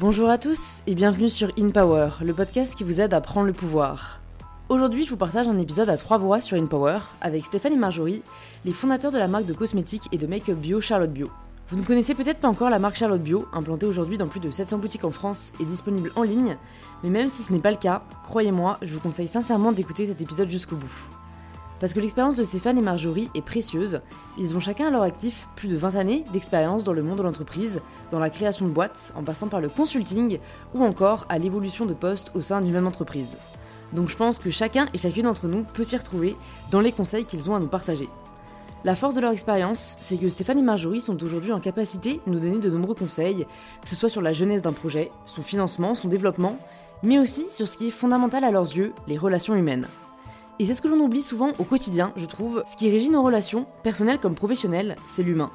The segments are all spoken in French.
Bonjour à tous et bienvenue sur In Power, le podcast qui vous aide à prendre le pouvoir. Aujourd'hui, je vous partage un épisode à trois voix sur In Power avec Stéphane et Marjorie, les fondateurs de la marque de cosmétiques et de make-up bio Charlotte Bio. Vous ne connaissez peut-être pas encore la marque Charlotte Bio, implantée aujourd'hui dans plus de 700 boutiques en France et disponible en ligne, mais même si ce n'est pas le cas, croyez-moi, je vous conseille sincèrement d'écouter cet épisode jusqu'au bout. Parce que l'expérience de Stéphane et Marjorie est précieuse. Ils ont chacun à leur actif plus de 20 années d'expérience dans le monde de l'entreprise, dans la création de boîtes, en passant par le consulting ou encore à l'évolution de postes au sein d'une même entreprise. Donc je pense que chacun et chacune d'entre nous peut s'y retrouver dans les conseils qu'ils ont à nous partager. La force de leur expérience, c'est que Stéphane et Marjorie sont aujourd'hui en capacité de nous donner de nombreux conseils, que ce soit sur la jeunesse d'un projet, son financement, son développement, mais aussi sur ce qui est fondamental à leurs yeux, les relations humaines. Et c'est ce que l'on oublie souvent au quotidien, je trouve. Ce qui régit nos relations, personnelles comme professionnelles, c'est l'humain.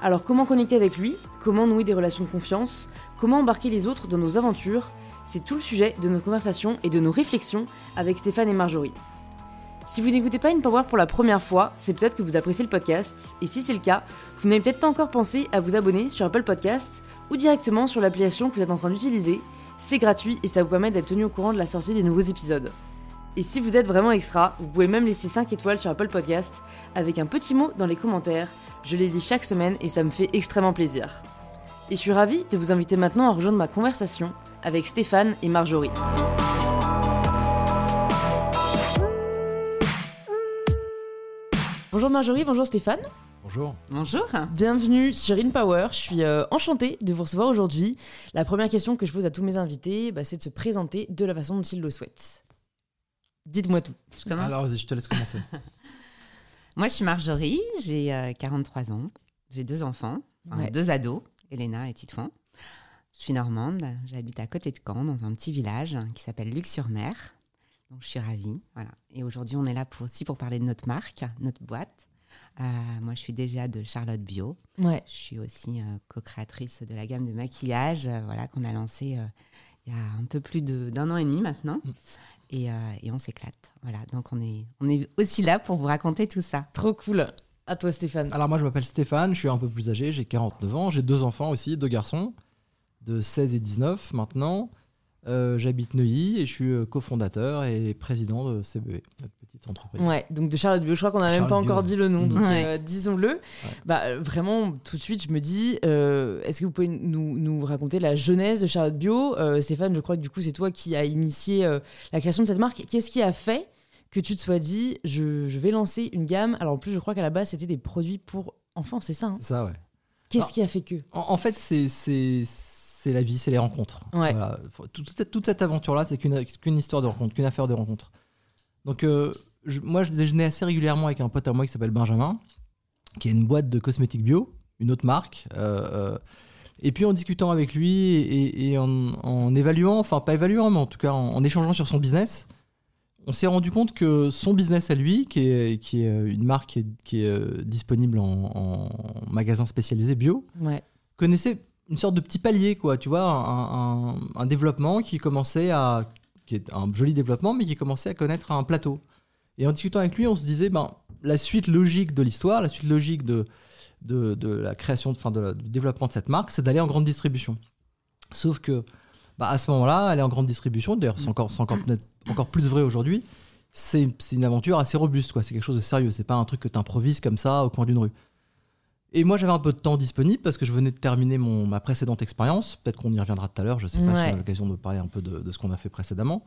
Alors comment connecter avec lui? Comment nouer des relations de confiance? Comment embarquer les autres dans nos aventures? C'est tout le sujet de notre conversation et de nos réflexions avec Stéphane et Marjorie. Si vous n'écoutez pas une Power pour la première fois, c'est peut-être que vous appréciez le podcast, et si c'est le cas, vous n'avez peut-être pas encore pensé à vous abonner sur Apple Podcasts ou directement sur l'application que vous êtes en train d'utiliser. C'est gratuit et ça vous permet d'être tenu au courant de la sortie des nouveaux épisodes. Et si vous êtes vraiment extra, vous pouvez même laisser 5 étoiles sur Apple Podcast avec un petit mot dans les commentaires. Je les lis chaque semaine et ça me fait extrêmement plaisir. Et je suis ravie de vous inviter maintenant à rejoindre ma conversation avec Stéphane et Marjorie. Bonjour Marjorie, bonjour Stéphane. Bonjour. Bonjour. Bienvenue sur In Power. Je suis euh, enchantée de vous recevoir aujourd'hui. La première question que je pose à tous mes invités, bah, c'est de se présenter de la façon dont ils le souhaitent. Dites-moi tout. Je commence Alors, vas-y, je te laisse commencer. Moi, je suis Marjorie, j'ai euh, 43 ans, j'ai deux enfants, enfin, Ouais. deux ados, Elena et Titouan. Je suis normande, j'habite à côté de Caen, dans un petit village qui s'appelle Luc-sur-Mer. Donc, je suis ravie. Voilà. Et aujourd'hui, on est là pour, aussi pour parler de notre marque, notre boîte. Euh, moi, je suis déjà de Charlotte Bio. Ouais. Je suis aussi euh, co-créatrice de la gamme de maquillage euh, voilà, qu'on a lancée euh, il y a un peu plus de- d'un an et demi maintenant. Et, euh, et on s'éclate. Voilà, donc on est, on est aussi là pour vous raconter tout ça. Trop cool. À toi Stéphane. Alors, moi, je m'appelle Stéphane, je suis un peu plus âgé, j'ai 49 ans, j'ai deux enfants aussi, deux garçons, de 16 et 19 maintenant. Euh, J'habite Neuilly et je suis euh, cofondateur et président de CBE, notre petite entreprise. Ouais, donc de Charlotte Bio, je crois qu'on n'a même pas encore dit le nom, donc Ouais. euh, disons-le. Bah, vraiment, tout de suite, je me dis, euh, est-ce que vous pouvez nous, nous raconter la jeunesse de Charlotte Bio Euh, Stéphane, je crois que du coup, c'est toi qui as initié euh, la création de cette marque. Qu'est-ce qui a fait que tu te sois dit, je, je vais lancer une gamme? Alors en plus, je crois qu'à la base, c'était des produits pour enfants, c'est ça hein? C'est ça, ouais. Qu'est-ce qui a fait que? En, en fait, c'est- c'est la vie, c'est les rencontres. Ouais. Voilà. Faut- Toute, cette- toute cette aventure-là, c'est qu'une histoire de rencontre, qu'une affaire de rencontre. Donc, euh, je- moi, je déjeunais assez régulièrement avec un pote à moi qui s'appelle Benjamin, qui a une boîte de cosmétiques bio, une autre marque. euh, euh, et puis, en discutant avec lui et, et en, en évaluant, enfin, pas évaluant, mais en tout cas en, en échangeant sur son business, on s'est rendu compte que son business à lui, qui est, qui est une marque qui est, qui est, disponible en, en magasin spécialisé bio, Ouais. connaissait une sorte de petit palier, quoi, tu vois, un, développement qui commençait à. qui est un joli développement, mais qui commençait à connaître un plateau. Et en discutant avec lui, on se disait, ben, la suite logique de l'histoire, la suite logique de, de, de la création, enfin, de du développement de cette marque, c'est d'aller en grande distribution. Sauf que, bah, à ce moment-là, aller en grande distribution, d'ailleurs, c'est encore, encore, encore plus vrai aujourd'hui, c'est c'est une aventure assez robuste, quoi. C'est quelque chose de sérieux. C'est pas un truc que tu improvises comme ça au coin d'une rue. Et moi, j'avais un peu de temps disponible parce que je venais de terminer mon, ma précédente expérience. Peut-être qu'on y reviendra tout à l'heure. Je sais pas si on a l'occasion de parler un peu de, de ce qu'on a fait précédemment.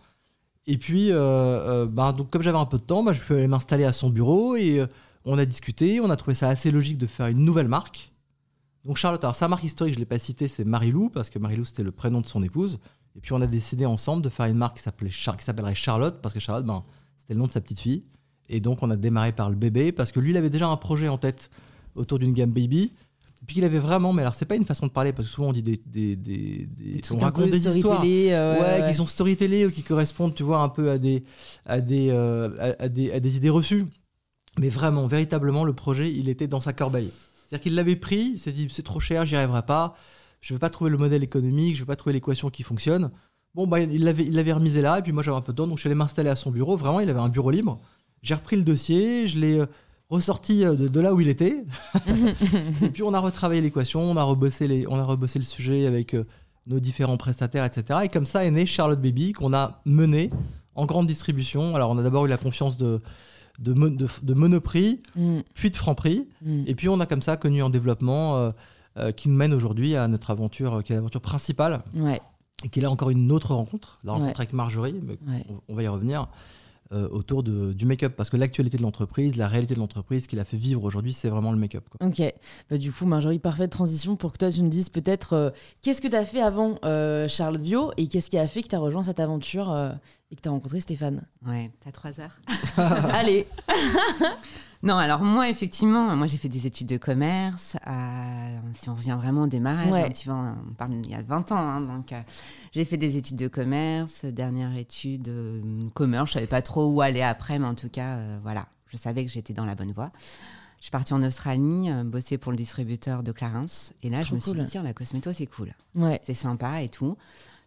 Et puis, euh, euh, ben, donc, comme j'avais un peu de temps, ben, je suis allé m'installer à son bureau et euh, on a discuté. On a trouvé ça assez logique de faire une nouvelle marque. Donc, Charlotte, alors sa marque historique, je ne l'ai pas citée, c'est Marilou parce que Marilou, c'était le prénom de son épouse. Et puis, on a décidé ensemble de faire une marque qui s'appelait Char- qui s'appellerait Charlotte parce que Charlotte, ben, c'était le nom de sa petite fille. Et donc, on a démarré par le bébé parce que lui, il avait déjà un projet en tête autour d'une gamme baby. Et puis, il avait vraiment, mais alors, c'est pas une façon de parler parce que souvent, on dit des. des, des, des- on raconte des histoires. euh, Ouais, qui sont storytellés ou qui correspondent, tu vois, un peu à des, à des, euh, à, à des, à des idées reçues. Mais vraiment, véritablement, le projet, il était dans sa corbeille. C'est-à-dire qu'il l'avait pris, il s'est dit, c'est trop cher, j'y arriverai pas, je vais pas trouver le modèle économique, je vais pas trouver l'équation qui fonctionne. Bon, bah, il l'avait il l'avait remisé là, et puis moi, j'avais un peu de temps, donc je suis allé m'installer à son bureau. Vraiment, il avait un bureau libre. J'ai repris le dossier, je l'ai. Ressorti euh, de, de là où il était. et puis on a retravaillé l'équation, on a rebossé les, on a rebossé le sujet avec euh, nos différents prestataires, etc. Et comme ça est né Charlotte Baby qu'on a mené en grande distribution. Alors on a d'abord eu la confiance de de, Mo- de, de Monoprix, Mm, puis de Franprix. mm. Et puis on a comme ça connu en développement euh, euh, qui nous mène aujourd'hui à notre aventure, euh, qui est l'aventure principale, Ouais, et qui est là encore une autre rencontre, la rencontre Ouais. avec Marjorie, mais ouais. on, on va y revenir, euh, autour de, du make-up. Parce que l'actualité de l'entreprise, la réalité de l'entreprise, ce qui l'a fait vivre aujourd'hui, c'est vraiment le make-up. quoi. Ok, bah, du coup Marjorie, parfaite transition pour que toi tu me dises peut-être euh, qu'est-ce que tu as fait avant euh, Charlotte Bio et qu'est-ce qui a fait que tu as rejoint cette aventure euh, et que tu as rencontré Stéphane? Ouais, t'as trois heures. Allez, Non, alors moi, effectivement, moi j'ai fait des études de commerce. euh, si on revient vraiment au démarrage, Ouais. hein, tu vois, on parle il y a 20 ans. hein, donc, euh, j'ai fait des études de commerce. Dernière étude, euh, commerce, je savais pas trop où aller après, mais en tout cas, voilà, je savais que j'étais dans la bonne voie. Je suis partie en Australie, bosser pour le distributeur de Clarins. Et là, Trop je me suis dit, tiens, la cosméto, c'est cool. ouais, C'est sympa et tout.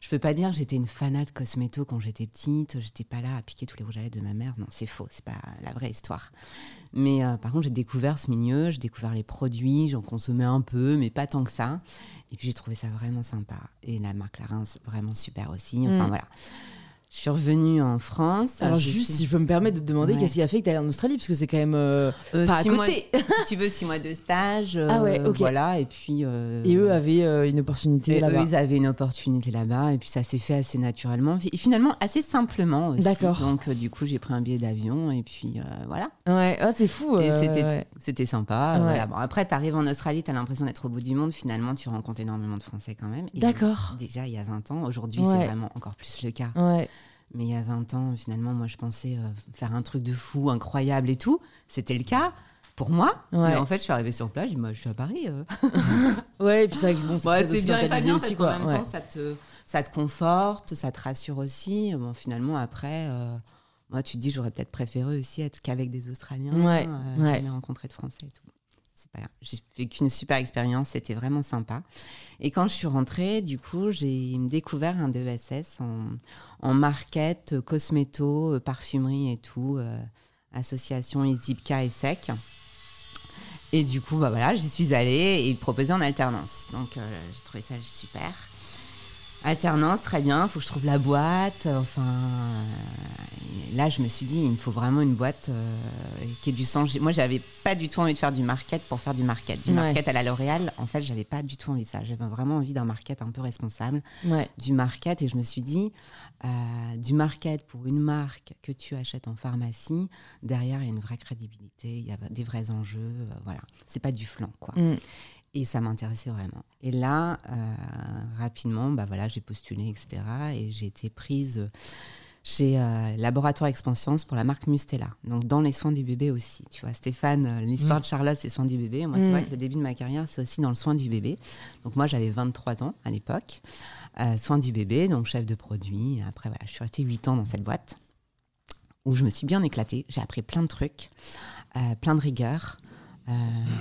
Je peux pas dire que j'étais une fanat de cosméto quand j'étais petite. J'étais pas là à piquer tous les rouges à lèvres de ma mère. Non, c'est faux. C'est pas la vraie histoire. Mais euh, par contre, j'ai découvert ce milieu. J'ai découvert les produits. J'en consommais un peu, mais pas tant que ça. Et puis j'ai trouvé ça vraiment sympa. Et la marque Clarins, vraiment super aussi. Enfin Mm. voilà. Je suis revenue en France. Alors J'ai juste si je peux me permettre de te demander Ouais. qu'est-ce qui a fait que tu allé en Australie? Parce que c'est quand même euh, Euh, pas à six mois- si tu veux, six mois de stage. Ah ouais, euh, ok. Voilà. Et puis. euh, Et eux avaient une opportunité là-bas. eux, ils avaient une opportunité là-bas, et puis ça s'est fait assez naturellement, et finalement assez simplement aussi. D'accord. Donc, du coup, j'ai pris un billet d'avion, et puis voilà. Ouais, ah, c'est fou. Et c'était ouais. c'était sympa. Ouais. voilà. Bon, après, tu arrives en Australie, tu as l'impression d'être au bout du monde. Finalement, tu rencontres énormément de Français quand même. D'accord. Déjà, il y a 20 ans. Aujourd'hui, Ouais. c'est vraiment encore plus le cas. Ouais. Mais il y a 20 ans, finalement, moi, je pensais euh, faire un truc de fou, incroyable et tout. C'était le cas pour moi. Ouais. Mais en fait, je suis arrivée sur place, je dis, moi, je suis à Paris. euh. Ouais, et puis c'est vrai que bon, c'est Ouais, c'est bien et pas bien aussi parce qu'en quoi. même Ouais. temps, ça te, ça te conforte, ça te rassure aussi. Bon, finalement, après, euh, moi, tu te dis, j'aurais peut-être préféré aussi être qu'avec des Australiens. Ouais, ouais. jamais rencontré de Français et tout. J'ai vécu une super expérience, c'était vraiment sympa. Et quand je suis rentrée, du coup, j'ai découvert un DESS en, en market, euh, cosméto, euh, parfumerie et tout, euh, association Izipka et SEC. Et du coup, bah voilà, j'y suis allée et ils proposaient en alternance. Donc, j'ai trouvé ça super. Alternance, très bien, il faut que je trouve la boîte. euh, Enfin, euh, là, je me suis dit, il me faut vraiment une boîte euh, qui ait du sens. Moi, j'avais pas du tout envie de faire du market pour faire du market. Du Ouais. market à la L'Oréal, en fait, j'avais pas du tout envie de ça. J'avais vraiment envie d'un market un peu responsable Ouais. du market et je me suis dit euh, du market pour une marque que tu achètes en pharmacie derrière il y a une vraie crédibilité il y a des vrais enjeux euh, voilà c'est pas du flanc quoi Mm. Et ça m'intéressait vraiment et là euh, rapidement bah voilà j'ai postulé etc et j'ai été prise chez euh, Laboratoire Expansion pour la marque Mustela. Donc dans les soins du bébé aussi. Tu vois, Stéphane, euh, l'histoire Mm. de Charlotte, c'est soins du bébé. Moi, c'est Mm. vrai que le début de ma carrière, c'est aussi dans le soin du bébé. Donc moi, j'avais 23 ans à l'époque. Euh, soins du bébé, donc chef de produit. Après, voilà, je suis restée 8 ans dans cette boîte où je me suis bien éclatée. J'ai appris plein de trucs, euh, plein de rigueur. Euh,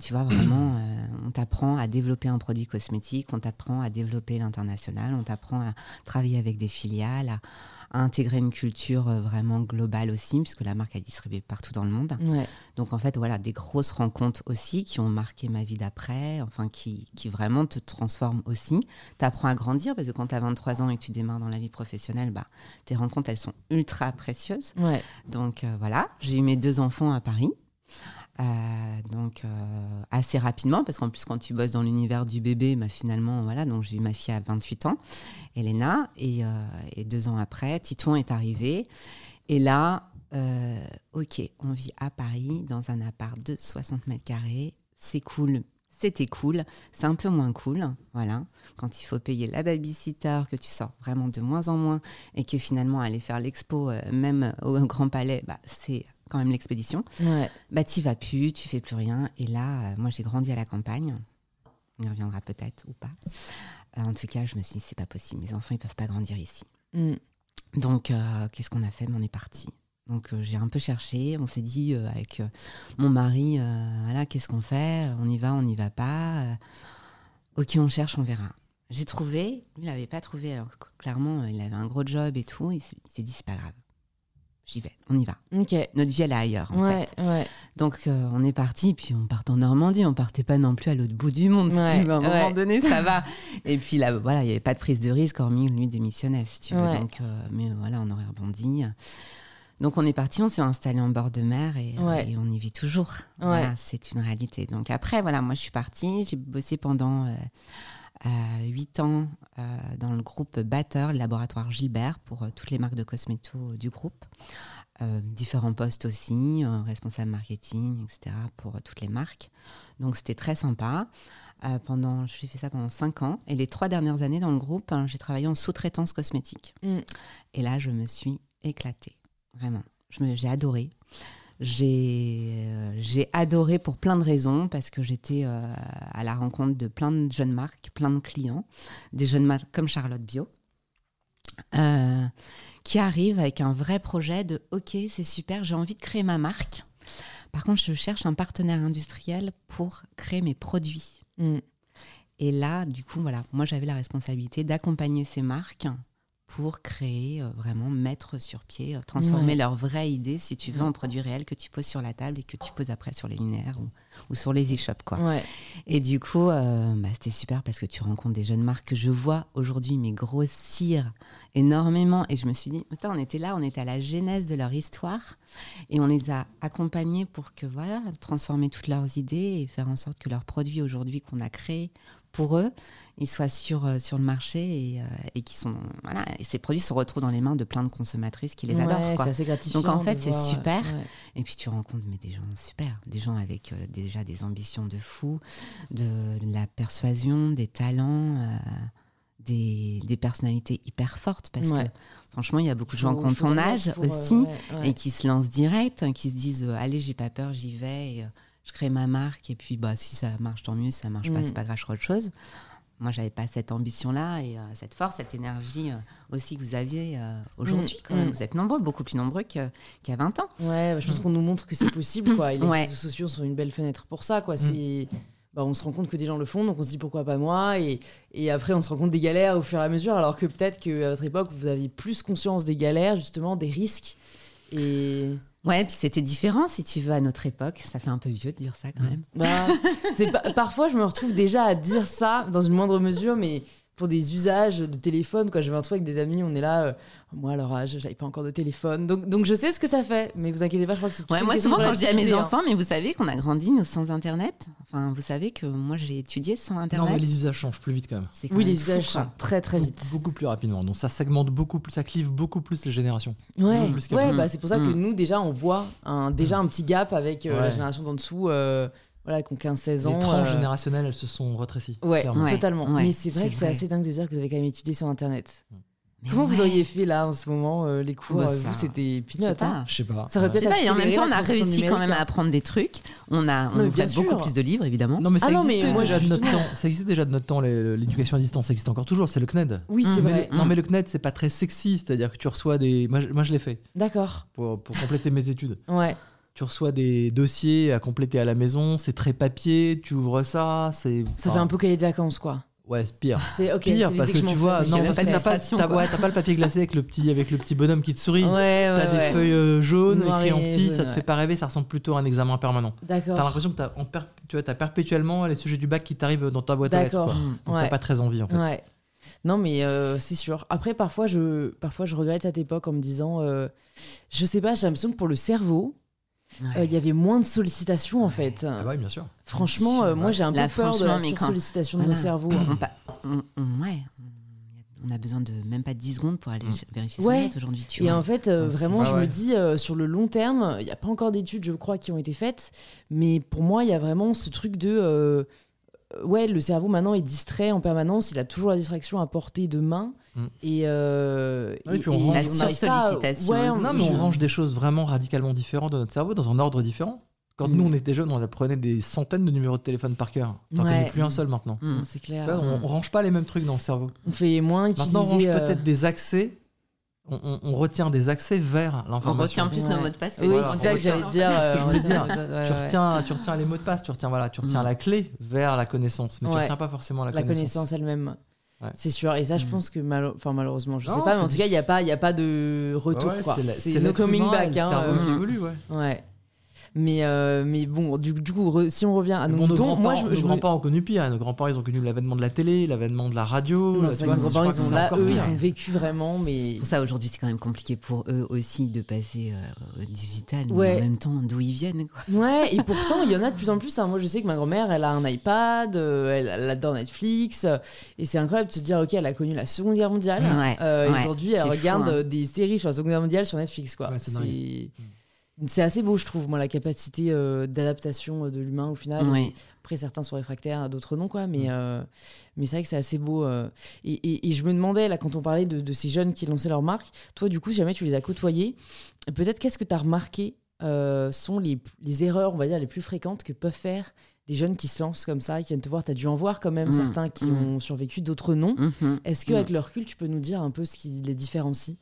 tu vois, vraiment, euh, on t'apprend à développer un produit cosmétique, on t'apprend à développer l'international, on t'apprend à travailler avec des filiales, à, à intégrer une culture euh, vraiment globale aussi, puisque la marque est distribuée partout dans le monde. Ouais. Donc en fait, voilà, des grosses rencontres aussi qui ont marqué ma vie d'après, enfin qui, qui vraiment te transforment aussi. Tu apprends à grandir parce que quand tu as 23 ans et que tu démarres dans la vie professionnelle, bah, tes rencontres, elles sont ultra précieuses. Ouais. Donc voilà, j'ai eu mes deux enfants à Paris. Euh, donc euh, assez rapidement parce qu'en plus quand tu bosses dans l'univers du bébé bah, finalement voilà donc j'ai eu ma fille à 28 ans Elena et, euh, et deux ans après Titouan est arrivé. Et là ok on vit à Paris dans un appart de 60 mètres carrés. C'est cool. C'était cool, c'est un peu moins cool, voilà. Quand il faut payer la babysitter, que tu sors vraiment de moins en moins, et que finalement aller faire l'expo, même au Grand Palais, bah, c'est quand même l'expédition. Ouais. Bah, t'y vas plus, tu fais plus rien. Et là, euh, moi, j'ai grandi à la campagne. On y reviendra peut-être ou pas. Euh, en tout cas, je me suis dit, c'est pas possible. Mes enfants, ils peuvent pas grandir ici. Mm. Donc, euh, qu'est-ce qu'on a fait? On est parti. Donc, j'ai un peu cherché. On s'est dit, avec mon mari, voilà, qu'est-ce qu'on fait? On y va, on n'y va pas Ok, on cherche, on verra. J'ai trouvé. Lui, il n'avait pas trouvé. Alors, clairement, il avait un gros job et tout. Il s'est il s'est dit, c'est pas grave. J'y vais, on y va. Notre vie, elle est ailleurs, en Ouais, fait. ouais. Donc, euh, on est parti, puis on part en Normandie. On partait pas non plus à l'autre bout du monde, Ouais, si tu veux. À un moment donné, ça va. Et puis là, voilà, il n'y avait pas de prise de risque, hormis lui démissionnait, si tu veux. Donc, euh, mais voilà, on aurait rebondi. Donc, on est parti, on s'est installé en bord de mer et, et on y vit toujours. Voilà, c'est une réalité. Donc, après, voilà, moi, je suis partie. J'ai bossé pendant euh, euh, huit ans euh, dans le groupe Batteur, le laboratoire Gilbert, pour euh, toutes les marques de cosméto du groupe. Euh, différents postes aussi, responsable marketing, etc., pour toutes les marques. Donc c'était très sympa. Pendant, j'ai fait ça pendant cinq ans. Et les trois dernières années dans le groupe, hein, j'ai travaillé en sous-traitance cosmétique. Mm. Et là, je me suis éclatée, vraiment. Je me- J'ai adoré. J'ai euh, j'ai adoré pour plein de raisons, parce que j'étais euh, à la rencontre de plein de jeunes marques, plein de clients, des jeunes marques comme Charlotte Bio, euh, qui arrivent avec un vrai projet de OK, c'est super, j'ai envie de créer ma marque. Par contre, je cherche un partenaire industriel pour créer mes produits. Mm. Et là, du coup, voilà, moi j'avais la responsabilité d'accompagner ces marques pour créer, euh, vraiment mettre sur pied, euh, transformer Ouais. leur vraie idée, si tu veux, en produit réel que tu poses sur la table et que tu poses après sur les linéaires ou, ou sur les e-shops. Quoi. Ouais. Et du coup, euh, bah, c'était super parce que tu rencontres des jeunes marques que je vois aujourd'hui, mais grossir énormément. Et je me suis dit, Putain, on était là, on était à la genèse de leur histoire et on les a accompagnés pour que, voilà, transformer toutes leurs idées et faire en sorte que leurs produits aujourd'hui qu'on a créés pour eux, ils soient sur, euh, sur le marché et, euh, et qui sont, voilà, et ces produits se retrouvent dans les mains de plein de consommatrices qui les adorent. Quoi. Assez gratifiant. Donc, en fait, c'est super. ouais. Et puis tu rencontres mais des gens super, des gens avec euh, déjà des ambitions de fou, de, de la persuasion, des talents, euh, des, des personnalités hyper fortes. Parce Ouais. que franchement, il y a beaucoup de gens qui ont ton âge euh, aussi et qui se lancent direct, hein, qui se disent allez, j'ai pas peur, j'y vais, et, je crée ma marque. Et puis bah, si ça marche, tant mieux, si ça marche pas, Mm. c'est pas grave, je ferai autre chose. Moi, j'avais pas cette ambition-là et euh, cette force, cette énergie euh, aussi que vous aviez euh, aujourd'hui. Mm, mm. Vous êtes nombreux, beaucoup plus nombreux qu'il y a 20 ans. Ouais, bah, je pense qu'on nous montre que c'est possible, quoi. Et les Ouais. réseaux sociaux sont une belle fenêtre pour ça, quoi. C'est. Bah, on se rend compte que des gens le font, donc on se dit pourquoi pas moi. Et, et après, on se rend compte des galères au fur et à mesure, alors que peut-être qu'à votre époque, vous aviez plus conscience des galères, justement, des risques. Et. Ouais, puis c'était différent, si tu veux, à notre époque. Ça fait un peu vieux de dire ça, quand même. Bah, c'est parfois, je me retrouve déjà à dire ça dans une moindre mesure, mais pour des usages de téléphone, quoi. Je vais un truc avec des amis, on est là. euh, moi, à leur âge, j'avais pas encore de téléphone. Donc, donc, je sais ce que ça fait, mais vous inquiétez pas, je crois que c'est Ouais, moi, souvent, quand je dis à mes hein. enfants, mais vous savez qu'on a grandi, nous, sans Internet. Enfin, vous savez que moi, j'ai étudié sans Non, Internet. mais les usages changent plus vite quand même. Quand Oui, même les usages changent très très vite. Beaucoup plus rapidement. Donc ça segmente beaucoup plus, ça clive beaucoup plus les générations. Ouais, ouais bah, c'est pour ça que Mm. nous, déjà, on voit un, déjà un petit gap avec euh, la Ouais. génération d'en dessous, euh, voilà, qui ont 15-16 ans. Les tranches euh, générationnelles, elles se sont rétrécies. Ouais, totalement. ouais, Mais c'est vrai que c'est assez dingue de dire que vous avez quand même étudié sur Internet. Mais Comment vous auriez fait là en ce moment euh, les cours Bah, euh, ça- Vous, c'était Je sais peanut. pas. hein. Je sais pas. Ça aurait sais pas, et en même temps, on a réussi quand même à apprendre des trucs. On a, on a beaucoup plus de livres, évidemment. Non mais ça Ah non, mais existait moi, déjà de notre temps. Ça existait déjà de notre temps l'éducation à distance. Ça existe encore toujours. C'est le CNED. Oui, c'est Mm. Mais vrai. le- non mais le CNED c'est pas très sexy. C'est-à-dire que tu reçois des. Moi je, moi, je l'ai fait D'accord. pour, pour compléter mes études. Ouais. Tu reçois des dossiers à compléter à la maison. C'est très papier. Tu ouvres ça. C'est. Ça fait un peu cahier de vacances, quoi. Ouais, c'est pire. C'est ok. Pire parce que je tu vois, non parce que t'as pas, t'as- ouais, t'as pas le papier glacé avec le petit avec le petit bonhomme qui te sourit. Ouais, ouais, T'as des feuilles euh, jaunes écrites en et petit, jaune, ça te fait pas rêver, ça ressemble plutôt à un examen permanent. T'as D'accord. l'impression que t'as, tu vois, t'as perpétuellement les sujets du bac qui t'arrivent dans ta boîte à lettres. D'accord. t'as pas très envie en fait. Ouais. Non, mais euh, c'est sûr. Après, parfois je, parfois, je regrette cette époque en me disant, euh, je sais pas, j'ai l'impression que pour le cerveau, il Ouais. y avait moins de sollicitations en fait. Ah ouais, bien sûr. Franchement, euh, moi j'ai un peu peur de la mais quand- sursollicitation de Voilà. mon cerveau. On, pa- on- on- ouais. On a besoin de même pas 10 secondes pour aller Mm. vérifier son Ouais. net aujourd'hui. Tu Et vois. en fait, euh, vraiment, je ouais. me dis, euh, sur le long terme, il n'y a pas encore d'études, je crois, qui ont été faites, mais pour moi, il y a vraiment ce truc de... euh, euh, ouais, le cerveau maintenant est distrait en permanence, il a toujours la distraction à portée de main. Mm. Et, euh, et puis on range- La sursollicitation ouais, on- Non, mais on range des choses vraiment radicalement différentes dans notre cerveau, dans un ordre différent. Quand Mm. nous on était jeunes, on apprenait des centaines de numéros de téléphone par cœur. T'en Ouais. connais plus un seul maintenant. Mm. C'est clair. on, on range pas les mêmes trucs dans le cerveau. On fait moins utiliser... Maintenant, on range euh, peut-être des accès. On, on- on retient des accès vers On l'information. retient plus Ouais. nos mots de passe. Oui, Voilà, c'est ça on que j'allais dire. c'est ce que euh, je on voulais retient- dire. ouais, tu, ouais. retiens, tu retiens les mots de passe, tu retiens, voilà, tu retiens Mm. la clé vers la connaissance, mais tu retiens pas forcément la, la connaissance elle-même. Ouais. C'est sûr. Et ça, je Mm. pense que malo- enfin, malheureusement, je Non, sais pas, mais en tout cas, il n'y a, pas- il y a pas de retour. Quoi. c'est no coming humain back. hein, cerveau euh, qui évolue, ouais. Mais, euh, mais bon, du, du coup, re- si on revient à nos Bon, nos moutons, moi, grands-parents je, nos je me- grands-parents ont connu pire. Nos grands-parents, ils ont connu l'avènement de la télé, l'avènement de la radio. Non, vois, nos grands-parents, crois ils là, eux, pire. ils ont vécu vraiment, mais. Pour ça, aujourd'hui, c'est quand même compliqué pour eux aussi de passer euh, au digital. Mais Ouais. en même temps, d'où ils viennent. Quoi. Ouais, et pourtant, il y en a de plus en plus. hein. Moi, je sais que ma grand-mère, elle a un iPad, euh, elle, elle adore Netflix. euh, et c'est incroyable de se dire, ok, elle a connu la Seconde Guerre mondiale. Ouais, Euh, Aujourd'hui, elle fou, regarde hein. euh, des séries sur la Seconde Guerre mondiale sur Netflix. quoi. Ouais, c'est c'est assez beau, je trouve, moi, la capacité euh, d'adaptation euh, de l'humain au final. Ouais. Après, certains sont réfractaires, d'autres non, quoi. Mais, euh, mais c'est vrai que c'est assez beau. euh. Et, et- et je me demandais, là, quand on parlait de, de ces jeunes qui lançaient leur marque, toi, du coup, si jamais tu les as côtoyés, peut-être qu'est-ce que tu as remarqué sont les, les erreurs, on va dire, les plus fréquentes que peuvent faire des jeunes qui se lancent comme ça, qui viennent te voir? Tu as dû en voir quand même Mm, certains qui mm. ont survécu, d'autres non. Mhm. Est-ce qu'avec leur recul, tu peux nous dire un peu ce qui les différencie?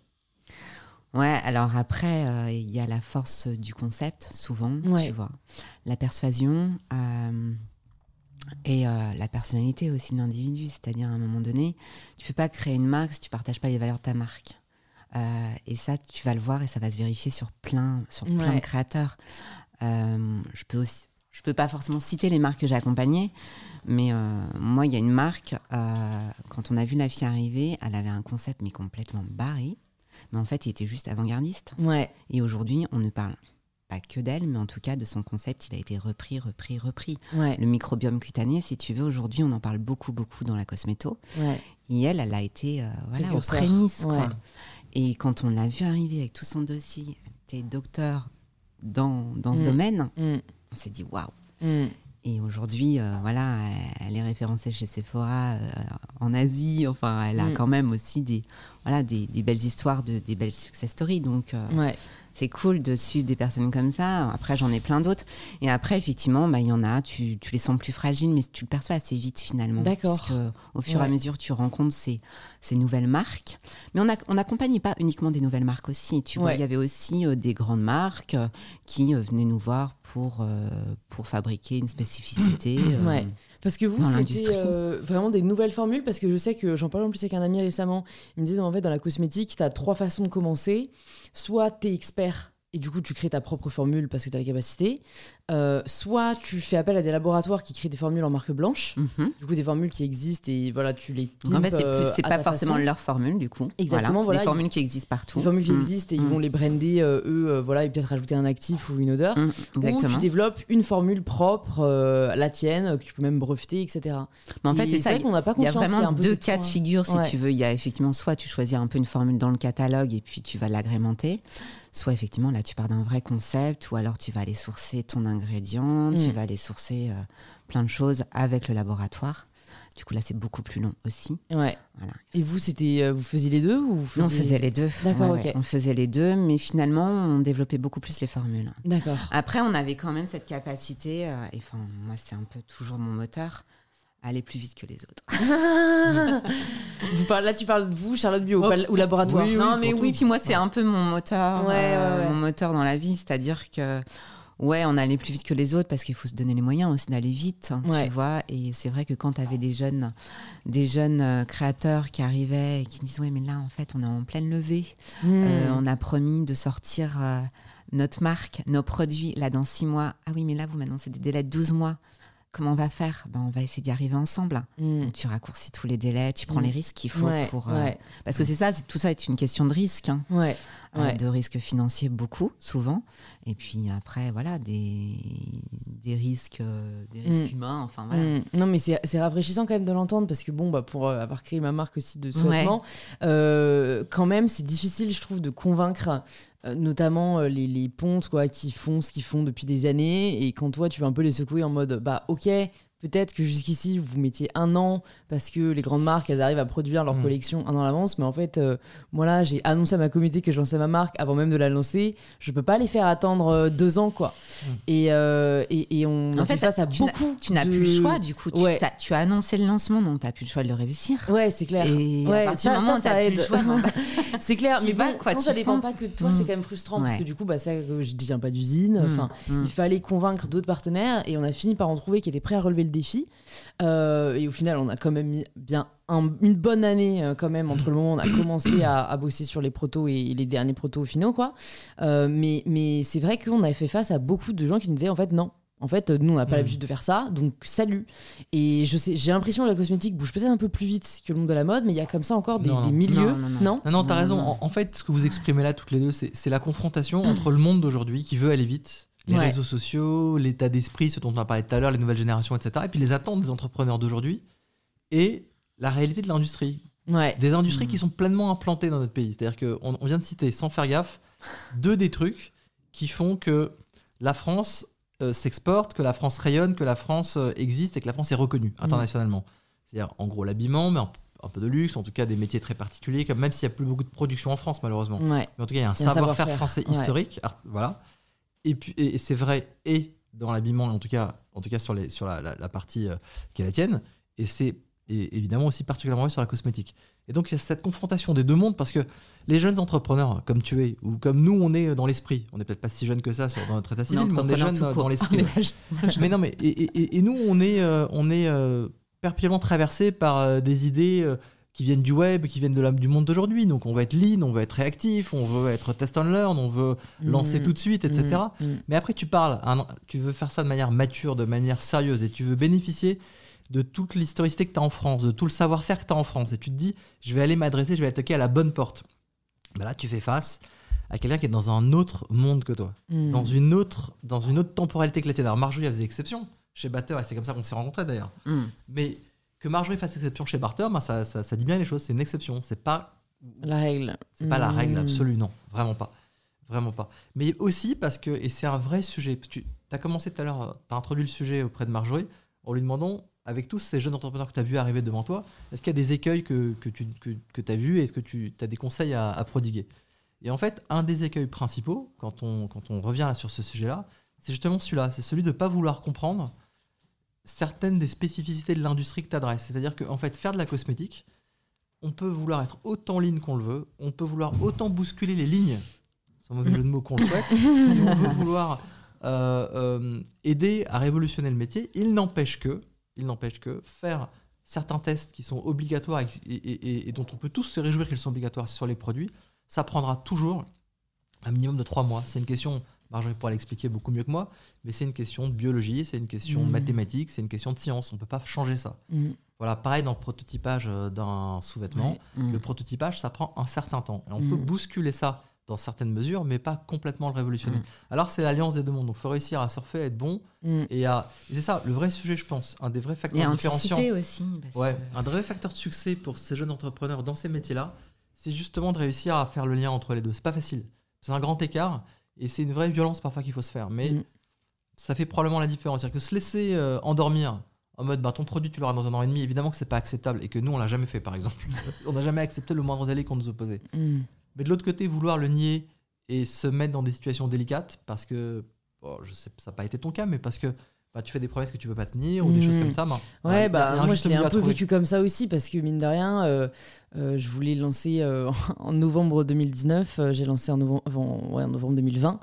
Ouais, alors après, euh, il y a la force du concept, souvent, Ouais. tu vois. La persuasion euh, et euh, la personnalité aussi de l'individu. C'est-à-dire, à un moment donné, tu peux pas créer une marque si tu partages pas les valeurs de ta marque. Et ça, tu vas le voir et ça va se vérifier sur plein, sur plein de créateurs. Je peux aussi. Je peux pas forcément citer les marques que j'ai accompagnées, mais euh, moi, il y a une marque, euh, quand on a vu la fille arriver, elle avait un concept mais complètement barré. Mais en fait, il était juste avant-gardiste. Ouais, Et aujourd'hui, on ne parle pas que d'elle, mais en tout cas de son concept, il a été repris, repris, repris. ouais, Le microbiome cutané, si tu veux, aujourd'hui, on en parle beaucoup, beaucoup dans la cosméto. ouais. Et elle, elle a été euh, voilà, aux Précurseur. prémices. Quoi. Ouais. Et quand on l'a vue arriver avec tout son dossier, était docteur dans, dans ce Mm. domaine, Mm, on s'est dit waouh. mm. Et aujourd'hui, euh, voilà, elle, est référencée chez Sephora euh, en Asie. Enfin, elle a Mm. quand même aussi des, voilà, des, des belles histoires, de, des belles success stories. Donc, euh, Ouais. C'est cool de suivre des personnes comme ça. Après, j'en ai plein d'autres. Et après, effectivement, bah, il y en a, tu, tu les sens plus fragiles, mais tu le perçois assez vite finalement. D'accord. Parce que, au fur et Ouais. à mesure, tu rencontres ces, ces nouvelles marques. Mais on a- on n'accompagnait pas uniquement des nouvelles marques aussi. Tu vois, Ouais. il y avait aussi euh, des grandes marques euh, qui euh, venaient nous voir pour, pour fabriquer une spécificité. Ouais. Parce que vous, c'était euh, vraiment des nouvelles formules, parce que je sais que j'en parlais en plus avec un ami récemment, il me disait en fait dans la cosmétique, tu as trois façons de commencer. Soit tu es expert et du coup tu crées ta propre formule parce que tu as les capacités, Euh, soit tu fais appel à des laboratoires qui créent des formules en marque blanche, mhm. du coup des formules qui existent et voilà, tu les Donc, en fait, pimpes, c'est, euh, pas forcément façon. leur formule, du coup. Exactement, C'est voilà, des ils- formules qui existent partout. Des formules qui Mm, existent et ils mm, vont les brander euh, eux, euh, voilà, et peut-être rajouter un actif ou une odeur. mm, Ou exactement. tu développes une formule propre, euh, la tienne, que tu peux même breveter, etc. Mais en fait, c'est ça. qu'on n'a pas Il y a qu'il y a vraiment deux cas de figure, si Ouais. tu veux. Il y a effectivement soit tu choisis un peu une formule dans le catalogue et puis tu vas l'agrémenter, soit effectivement là tu pars d'un vrai concept, ou alors tu vas aller sourcer ton ingrédient, tu Mm. vas aller sourcer euh, plein de choses avec le laboratoire. Du coup là c'est beaucoup plus long aussi. Ouais. Voilà. Et vous, c'était, euh, vous faisiez les deux ou vous Nous, on faisiez- faisait les deux. D'accord, Ouais, On faisait les deux, mais finalement on développait beaucoup plus les formules. D'accord. Après, on avait quand même cette capacité, euh, et enfin, moi, c'est un peu toujours mon moteur, aller plus vite que les autres. vous parlez, là, tu parles de vous, Charlotte Bio, Oh, ou laboratoire? oui, non, mais oui, tout. puis moi, c'est un peu mon moteur, Ouais, euh, ouais, ouais. mon moteur dans la vie, c'est-à-dire que. Ouais, on allait plus vite que les autres parce qu'il faut se donner les moyens aussi d'aller vite, hein, Ouais. tu vois. Et c'est vrai que quand tu avais des jeunes, des jeunes euh, créateurs qui arrivaient et qui disaient Ouais, mais là, en fait, on est en pleine levée. Hmm. Euh, on a promis de sortir euh, notre marque, nos produits, là, dans six mois. Ah oui, mais là, vous m'annoncez des délais de 12 mois. Comment on va faire? Ben, On va essayer d'y arriver ensemble. Hmm. Donc, tu raccourcis tous les délais, tu prends Mm. les risques qu'il faut Ouais, pour. euh, ouais, Parce que c'est ça, tout ça est une question de risque, hein. ouais, Euh, ouais. de risques financiers beaucoup, souvent. Et puis après, voilà, des, des risques, euh, des risques Mm. humains, enfin voilà. Hmm. Non, mais c'est rafraîchissant quand même de l'entendre parce que, bon, bah, pour euh, avoir créé ma marque aussi de sous-vêtements, euh, quand même, c'est difficile, je trouve, de convaincre. notamment les, les pontes quoi, qui font ce qu'ils font depuis des années et quand toi tu vas un peu les secouer en mode bah ok peut-être que jusqu'ici vous mettiez un an parce que les grandes marques elles arrivent à produire leur Mm. collection un an à l'avance mais en fait euh, moi là j'ai annoncé à ma communauté que je lançais ma marque avant même de la lancer je peux pas les faire attendre euh, deux ans quoi Mm. et, euh, et, et on En fait tu n'as- beaucoup Tu n'as de- plus le choix, du coup. Tu, t'as- tu as annoncé le lancement, donc tu n'as plus le choix de le réussir. ouais c'est clair Et Ouais, à partir ça- du moment ça, où tu ça n'as plus le aide. c'est clair mais bon, quoi, quand tu ça dépend pas que de toi Mm. c'est quand même frustrant parce que du coup bah ça je dis pas d'usine enfin mm, Il fallait convaincre d'autres partenaires et on a fini par en trouver qui étaient prêts à relever le défi. Euh, et au final, on a quand même mis bien un- une bonne année euh, quand même entre le moment où on a commencé à, à bosser sur les protos et, les derniers protos finaux, quoi. Euh, mais mais c'est vrai qu'on avait fait face à beaucoup de gens qui nous disaient en fait non. En fait, nous, on n'a pas Mm. l'habitude de faire ça, donc salut. Et je sais, j'ai l'impression que la cosmétique bouge peut-être un peu plus vite que le monde de la mode, mais il y a comme ça encore des, Non, non. des milieux. Non, non, non. Non, non, t'as Non, raison. non. En, en fait, ce que vous exprimez là toutes les deux, c'est c'est la confrontation entre le monde d'aujourd'hui qui veut aller vite, les Ouais. réseaux sociaux, l'état d'esprit, ce dont on a parlé tout à l'heure, les nouvelles générations, etc. Et puis les attentes des entrepreneurs d'aujourd'hui et la réalité de l'industrie. Ouais. Des industries Mm. qui sont pleinement implantées dans notre pays. C'est-à-dire qu'on on vient de citer, sans faire gaffe, deux des trucs qui font que la France euh, s'exporte, que la France rayonne, que la France euh, existe et que la France est reconnue internationalement. C'est-à-dire, en gros, l'habillement, mais un, un peu de luxe, en tout cas des métiers très particuliers, comme même s'il n'y a plus beaucoup de production en France, malheureusement. Ouais. Mais en tout cas, il y a un savoir-faire français ouais. historique. voilà. Et, puis, et, et c'est vrai, et dans l'habillement, en tout cas, en tout cas sur, les, sur la, la- la partie euh, qui est la tienne. Et c'est et évidemment aussi particulièrement vrai sur la cosmétique. Et donc, il y a cette confrontation des deux mondes parce que les jeunes entrepreneurs, comme tu es, ou comme nous, on est dans l'esprit, on n'est peut-être pas si jeunes que ça sur, dans notre état civil, mais on est jeunes tout dans l'esprit. Mais non, mais et, et- et nous, on est, euh, on est euh, perpétuellement traversé par euh, des idées euh, qui viennent du web, qui viennent de la, du monde d'aujourd'hui. Donc, on veut être lean, on veut être réactif, on veut être test and learn, on veut lancer Mm. tout de suite, etc. Mm, mm. Mais après, tu parles, un- tu veux faire ça de manière mature, de manière sérieuse, et tu veux bénéficier de toute l'historicité que tu as en France, de tout le savoir-faire que tu as en France. Et tu te dis, je vais aller m'adresser, je vais aller toquer à la bonne porte. Ben là, tu fais face à quelqu'un qui est dans un autre monde que toi dans une autre dans une autre temporalité que la tienne. Alors Marjorie elle faisait exception chez Batter et c'est comme ça qu'on s'est rencontrés d'ailleurs. Mais que Marjorie fasse exception chez Batter, ben ça, ça, ça dit bien les choses. C'est une exception. C'est pas La règle. c'est pas la Mm. règle absolue, non, vraiment pas, vraiment pas. Mais aussi parce que et c'est un vrai sujet. Tu as commencé tout à l'heure, tu as introduit le sujet auprès de Marjorie en lui demandant avec tous ces jeunes entrepreneurs que tu as vus arriver devant toi, est-ce qu'il y a des écueils que, que tu que, que as vus et est-ce que tu as des conseils à, à prodiguer? Et en fait, un des écueils principaux, quand on, quand on revient sur ce sujet-là, c'est justement celui-là, c'est celui de ne pas vouloir comprendre certaines des spécificités de l'industrie que tu adresses. C'est-à-dire qu'en fait, faire de la cosmétique, on peut vouloir être autant ligne qu'on le veut, on peut vouloir autant bousculer les lignes, sans mauvais jeu de mots qu'on le souhaite, on veut vouloir euh, euh, aider à révolutionner le métier. Il n'empêche que, il n'empêche que faire certains tests qui sont obligatoires et- et dont on peut tous se réjouir qu'ils sont obligatoires sur les produits, ça prendra toujours un minimum de trois mois. C'est une question, Marjorie pourra l'expliquer beaucoup mieux que moi, mais c'est une question de biologie, c'est une question Mhm. mathématique, c'est une question de science. On ne peut pas changer ça. Mm. Voilà, pareil dans le prototypage euh, d'un sous-vêtement. Ouais. Mm. Le prototypage, ça prend un certain temps. Et on peut Mm. bousculer ça dans certaines mesures, mais pas complètement le révolutionner. Alors, c'est l'alliance des deux mondes. Donc, il faut réussir à surfer, à être bon. Et, à... et c'est ça, le vrai sujet, je pense. Un des vrais Et facteurs différenciants. anticiper aussi. Ouais, que- un vrai facteur de succès pour ces jeunes entrepreneurs dans ces métiers-là, c'est justement de réussir à faire le lien entre les deux. C'est pas facile. C'est un grand écart et c'est une vraie violence parfois qu'il faut se faire. Mais Mm. ça fait probablement la différence. C'est-à-dire que se laisser euh, endormir en mode bah, ton produit tu l'auras dans un an et demi, évidemment que c'est pas acceptable et que nous on l'a jamais fait par exemple. on n'a jamais accepté le moindre délai qu'on nous opposait. Mm. Mais de l'autre côté, vouloir le nier et se mettre dans des situations délicates parce que, bon, je sais, ça n'a pas été ton cas, mais parce que bah, tu fais des promesses que tu peux pas tenir ou des choses comme ça. bah, Ouais, bah moi je l'ai un peu vécu comme ça aussi parce que mine de rien, euh, euh, je voulais lancer euh, en novembre 2019, euh, j'ai lancé en novembre, ouais, en novembre 2020.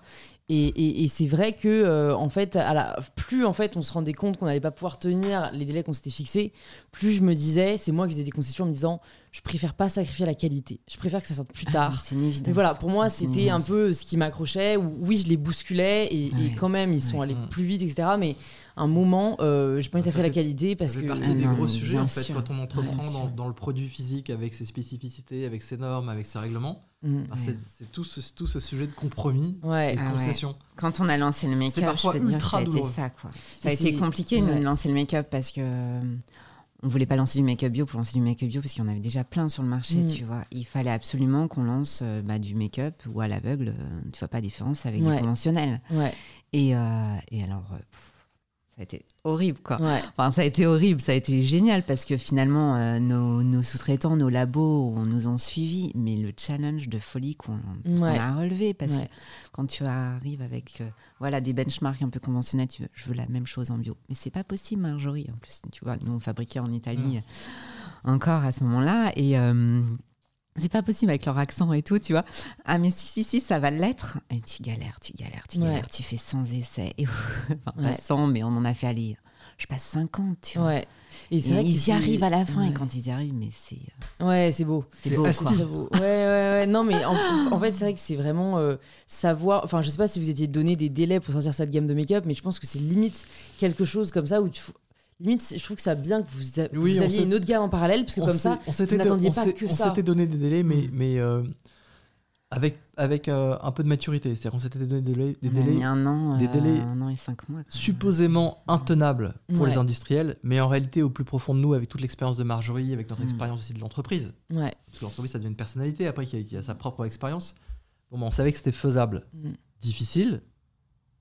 Et, et- et c'est vrai que euh, en fait, à la, plus en fait on se rendait compte qu'on n'allait pas pouvoir tenir les délais qu'on s'était fixés, plus je me disais, c'est moi qui faisais des concessions en me disant, je préfère pas sacrifier la qualité, je préfère que ça sorte plus Ah, tard. C'est une évidence. Voilà, pour moi, C'est c'était un peu ce qui m'accrochait. où, Oui, je les bousculais et, quand même, ils sont Ouais. allés Mm. plus vite, etc. Mais un moment, euh, envie de Ça sacrifier la fait- qualité parce Ça que. fait partie Ah des non, gros sujets en fait sûr. quand on entreprend dans le produit physique avec ses spécificités, avec ses normes, avec ses règlements. Mm. c'est c'est tout ce, tout ce sujet de compromis Ouais. et de Ah ouais. concession. Quand on a lancé le make-up, je parfois peux dire que ultra ça a été ça. Quoi. Ça a été compliqué ouais. de lancer le make-up parce que euh, on voulait pas lancer du make-up bio pour lancer du make-up bio parce qu'il y en avait déjà plein sur le marché, Mm. tu vois. Il fallait absolument qu'on lance euh, bah, du make-up ou à l'aveugle, euh, tu vois pas la différence avec Ouais. du conventionnel. Ouais. Et, euh, et alors, pff, ça a été horrible, quoi. Ouais. Enfin, ça a été horrible, ça a été génial parce que finalement, euh, nos, nos sous-traitants, nos labos, on nous ont suivis. Mais le challenge de folie qu'on a relevé, parce Ouais. que quand tu arrives avec euh, voilà, des benchmarks un peu conventionnels, tu veux, je veux la même chose en bio. Mais c'est pas possible, Marjorie. En plus, tu vois, nous, on fabriquait en Italie euh, encore à ce moment-là. Et. euh, c'est pas possible avec leur accent et tout, tu vois. Ah, mais si, si, si, ça va l'être. Et tu galères, tu galères, tu Ouais. galères. Tu fais 100 essais. Et, enfin, Ouais. pas 100, mais on en a fait aller je passe 50, tu vois. Ouais. Et, vrai ils y arrivent à la fin, Ouais. et quand ils y arrivent, mais c'est Ouais, c'est beau. c'est beau, asti. quoi. Beau. Ouais, ouais, ouais. Non, mais en, en fait, c'est vrai que c'est vraiment euh, savoir. Enfin, je sais pas si vous étiez donné des délais pour sortir cette gamme de make-up, mais je pense que c'est limite quelque chose comme ça où tu. Limite, je trouve que ça bien que vous, a- que Oui, vous on aviez une autre gamme en parallèle, parce que On comme ça, on s'était n'attendiez on pas que on ça. s'était donné des délais, mais, Mm. mais euh, avec, avec euh, un peu de maturité. C'est-à-dire qu'on s'était donné des délais, des On délais un an, des euh, délais un an et cinq mois. quoi. supposément intenables pour Ouais. les industriels, mais en réalité, au plus profond de nous, avec toute l'expérience de Marjorie, avec notre Mm. expérience aussi de l'entreprise, ouais. parce que l'entreprise, ça devient une personnalité après qui a, qui a sa propre expérience. Bon, ben, on savait que c'était faisable. Mm. Difficile,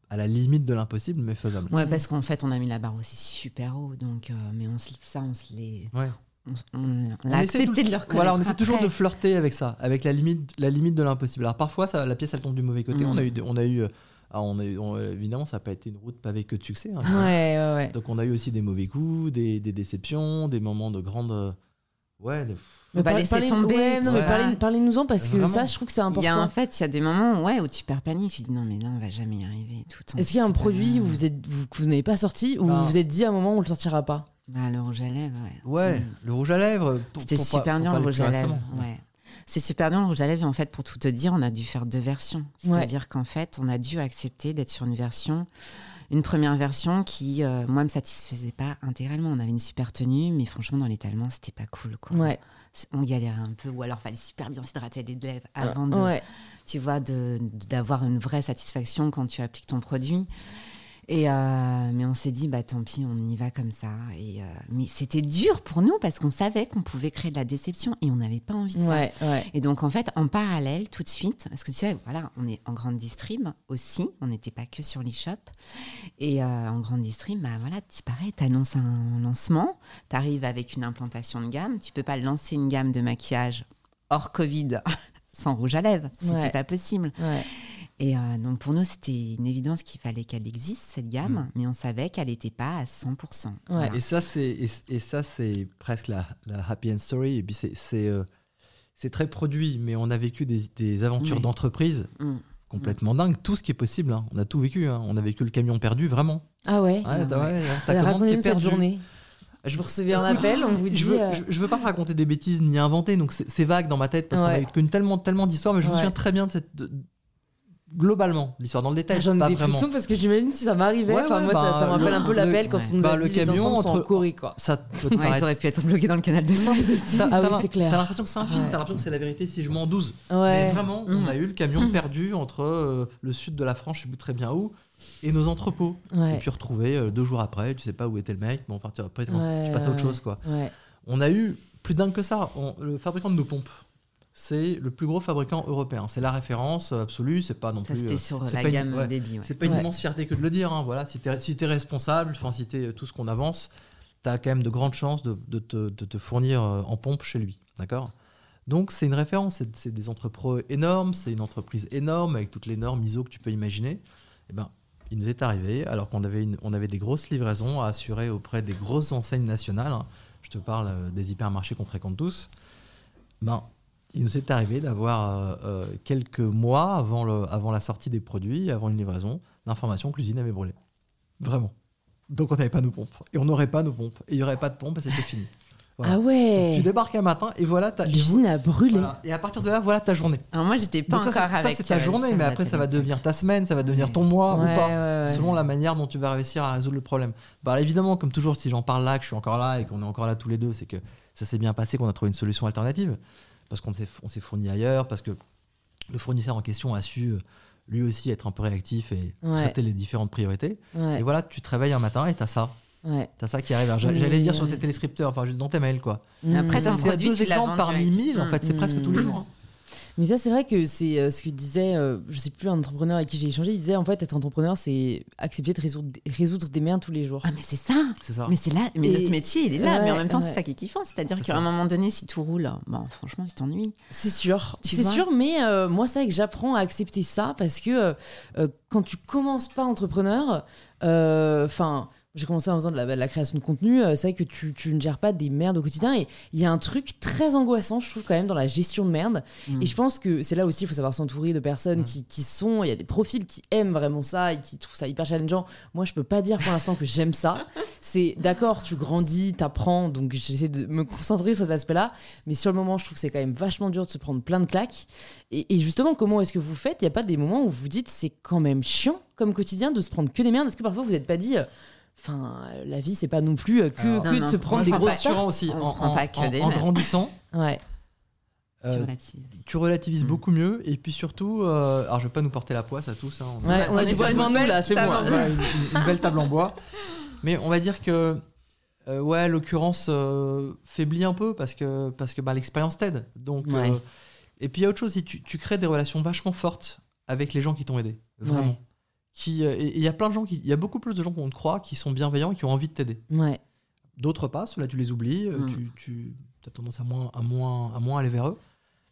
à la limite de l'impossible, mais faisable. Ouais, parce qu'en fait, on a mis la barre aussi super haut, donc, euh, mais on se, ça, on se les. Ouais. On, on- on accepté de leur Voilà, on essaie toujours de flirter avec ça, avec la limite, la limite de l'impossible. Alors parfois, ça, la pièce, elle tombe du mauvais côté. Mm. On a eu, des- on a eu, euh, ah, on a eu, on- évidemment, ça n'a pas été une route pavée que de succès. hein. Ouais, ouais, ouais. Donc on a eu aussi des mauvais coups, des, des déceptions, des moments de grande, ouais, de- Faut pas laisser tomber, ouais, non, tu mais parlez- Parlez-nous-en parce que Vraiment. ça, je trouve que c'est Il y important. a en fait, il y a des moments ouais, où tu perds panique, tu dis non, mais là, on va jamais y arriver. Tout Est-ce qu'il y a un produit où vous êtes, vous- que vous n'avez pas sorti ou Ben. vous vous êtes dit à un moment on le sortira pas? Bah, le rouge à lèvres, ouais. ouais, Mm. le rouge à lèvres. pour- C'était pour super dur le rouge à lèvres. récemment. Ouais. C'est super dur le rouge à lèvres en fait pour tout te dire on a dû faire deux versions. C'est-à-dire qu'en fait on a dû accepter d'être sur une version, une première version qui euh, moi me satisfaisait pas intégralement. On avait une super tenue mais franchement dans l'étalement c'était pas cool quoi. Ouais. C'est- On galérait un peu ou alors fallait super bien s'hydrater les lèvres avant de, Ouais. tu vois, d'avoir une vraie satisfaction quand tu appliques ton produit. Et euh, mais on s'est dit, bah tant pis, on y va comme ça. Et, euh, mais c'était dur pour nous parce qu'on savait qu'on pouvait créer de la déception et on n'avait pas envie de ça. Ouais, ouais. Et donc, en fait, en parallèle, tout de suite, parce que tu sais, voilà, on est en grande distrib aussi, on n'était pas que sur l'e-shop. Et euh, en grande distrib, bah voilà, pareil, tu annonces un lancement, tu arrives avec une implantation de gamme, tu peux pas lancer une gamme de maquillage hors Covid sans rouge à lèvres, c'était Ouais. pas possible. Et euh, donc, pour nous, c'était une évidence qu'il fallait qu'elle existe, cette gamme, Mm. mais on savait qu'elle n'était pas à 100%. Voilà. Et ça, c'est et, et ça, c'est presque la, la happy end story. Et puis c'est c'est euh, c'est très produit, mais on a vécu des, des aventures Oui. d'entreprise Mm. complètement dingues. Tout ce qui est possible, hein. on a tout vécu. hein. On a vécu le camion perdu, vraiment. Ah ouais. Ouais, Ah t'as- ouais. ouais, Racontez-nous cette journée. Je Vous recevez un appel, on vous dit. je veux, euh, je, je veux pas te raconter des bêtises ni inventer, donc c'est c'est vague dans ma tête parce qu'on a connu tellement, tellement d'histoires, mais je me souviens très bien de cette. de- globalement, l'histoire dans le détail, J'en ai pas des vraiment. parce que j'imagine si ça m'arrivait. Ouais, enfin, ouais, moi, ça, bah, ça me rappelle le- un peu l'appel quand on nous Bah, a le dit les camion sont en entre- Corée, quoi. Ça Ouais, paraître- ça aurait pu être bloqué dans le canal de sang. Ça- Ah oui, c'est clair. T'as l'impression que c'est un film, t'as l'impression que c'est la vérité si je mens 12. Mais vraiment, on Mm. a eu le camion perdu entre euh, le sud de la France, je sais plus très bien où, et nos entrepôts. Et puis retrouvé euh, deux jours après, tu sais pas où était le mec, bon, enfin, tu, tu passes à autre chose, quoi. On a eu plus dingue que ça. Le fabricant de nos pompes, c'est le plus gros fabricant européen. C'est la référence euh, absolue, c'est pas non Ça, plus. c'était euh, sur c'est la pas une- gamme ouais. baby. ouais. C'est pas une Ouais. immense fierté que de le dire. hein, Voilà, si t'es si t'es responsable, enfin si t'es tout ce qu'on avance, t'as quand même de grandes chances de, de te, de te fournir euh, en pompe chez lui, d'accord? Donc c'est une référence. C'est des entrepôts énormes, c'est une entreprise énorme avec toutes les normes ISO que tu peux imaginer. Et ben, il nous est arrivé alors qu'on avait une, on avait des grosses livraisons à assurer auprès des grosses enseignes nationales. hein. Je te parle euh, des hypermarchés qu'on fréquente tous. Ben, il nous est arrivé d'avoir euh, euh, quelques mois avant, le, avant la sortie des produits, avant une livraison, l'information que l'usine avait brûlé. Vraiment. Donc on n'avait pas nos pompes. Et on n'aurait pas nos pompes. Et il n'y aurait pas de pompes et c'était fini. Voilà. Ah Donc, ouais. tu débarques un matin et voilà ta L'usine a brûlé. voilà. Et à partir de là, voilà ta journée. Alors moi, j'étais pas Donc ça, encore ça, avec. c'est ta journée, mais après ça va devenir ta semaine, ça va devenir Ouais. ton mois Ouais, ou pas ouais. selon la manière dont tu vas réussir à résoudre le problème. Bah, évidemment, comme toujours, si j'en parle là, que je suis encore là et qu'on est encore là tous les deux, c'est que ça s'est bien passé, qu'on a trouvé une solution alternative. Parce qu'on s'est fourni ailleurs, parce que le fournisseur en question a su euh, lui aussi être un peu réactif et Ouais. traiter les différentes priorités. Ouais. Et voilà, tu te réveilles un matin et t'as ça. Ouais. T'as ça qui arrive. J'allais dire sur tes téléscripteurs, enfin juste dans tes mails, quoi. Après, ça, c'est deux exemples parmi mille, en fait, c'est Mm. presque tous les jours. hein. Mais ça, c'est vrai que c'est euh, ce que disait, euh, je sais plus, un entrepreneur avec qui j'ai échangé. Il disait en fait, être entrepreneur, c'est accepter de résoudre, résoudre des merdes tous les jours. Ah, mais c'est ça. C'est ça. Mais c'est là, mais Et- notre métier, il est là. mais en même temps, ouais. c'est ça qui est kiffant. C'est-à-dire C'est qu'à un moment donné, si tout roule, bon, franchement, tu t'ennuies. C'est sûr, c'est sûr, mais euh, moi, c'est vrai que j'apprends à accepter ça parce que euh, quand tu commences pas entrepreneur, enfin, j'ai commencé en faisant de la, de la création de contenu, euh, c'est vrai que tu, tu ne gères pas des merdes au quotidien et il y a un truc très angoissant, je trouve, quand même, dans la gestion de merde. Mm. Et je pense que c'est là aussi, il faut savoir s'entourer de personnes Mm. qui, qui sont, il y a des profils qui aiment vraiment ça et qui trouvent ça hyper challengeant. Moi, je peux pas dire pour l'instant que j'aime ça. C'est d'accord, tu grandis, t'apprends, donc j'essaie de me concentrer sur cet aspect-là. Mais sur le moment, je trouve que c'est quand même vachement dur de se prendre plein de claques. Et, et justement, comment est-ce que vous faites? Il n'y a pas des moments où vous vous dites c'est quand même chiant comme quotidien de se prendre que des merdes? Est-ce que parfois vous n'êtes pas dit. euh, Enfin, la vie, c'est pas non plus euh, que, Alors- que Non, de non, se prendre des grosses tartes. rassurant aussi. On En, se prend en- pas que en- des en merdes. grandissant, Ouais. euh, Tu relativises. tu relativises Mm. beaucoup mieux. Et puis surtout, euh, alors je vais pas nous porter la poisse à tous. hein, on- Ouais, on a On du est bois sur devant une nous là, c'est bon. une, une belle table en bois. Mais on va dire que, euh, ouais, l'occurrence euh, faiblit un peu parce que, parce que bah, l'expérience t'aide. Donc, Ouais. euh, et puis il y a autre chose, si tu, tu crées des relations vachement fortes avec les gens qui t'ont aidé. Vraiment. Ouais. Qui, euh, il y a plein de gens qui, il y a beaucoup plus de gens qu'on ne croit qui sont bienveillants et qui ont envie de t'aider. Ouais. D'autres pas, ceux-là tu les oublies, euh, Mm. tu, tu as tendance à moins, à, moins, à moins aller vers eux.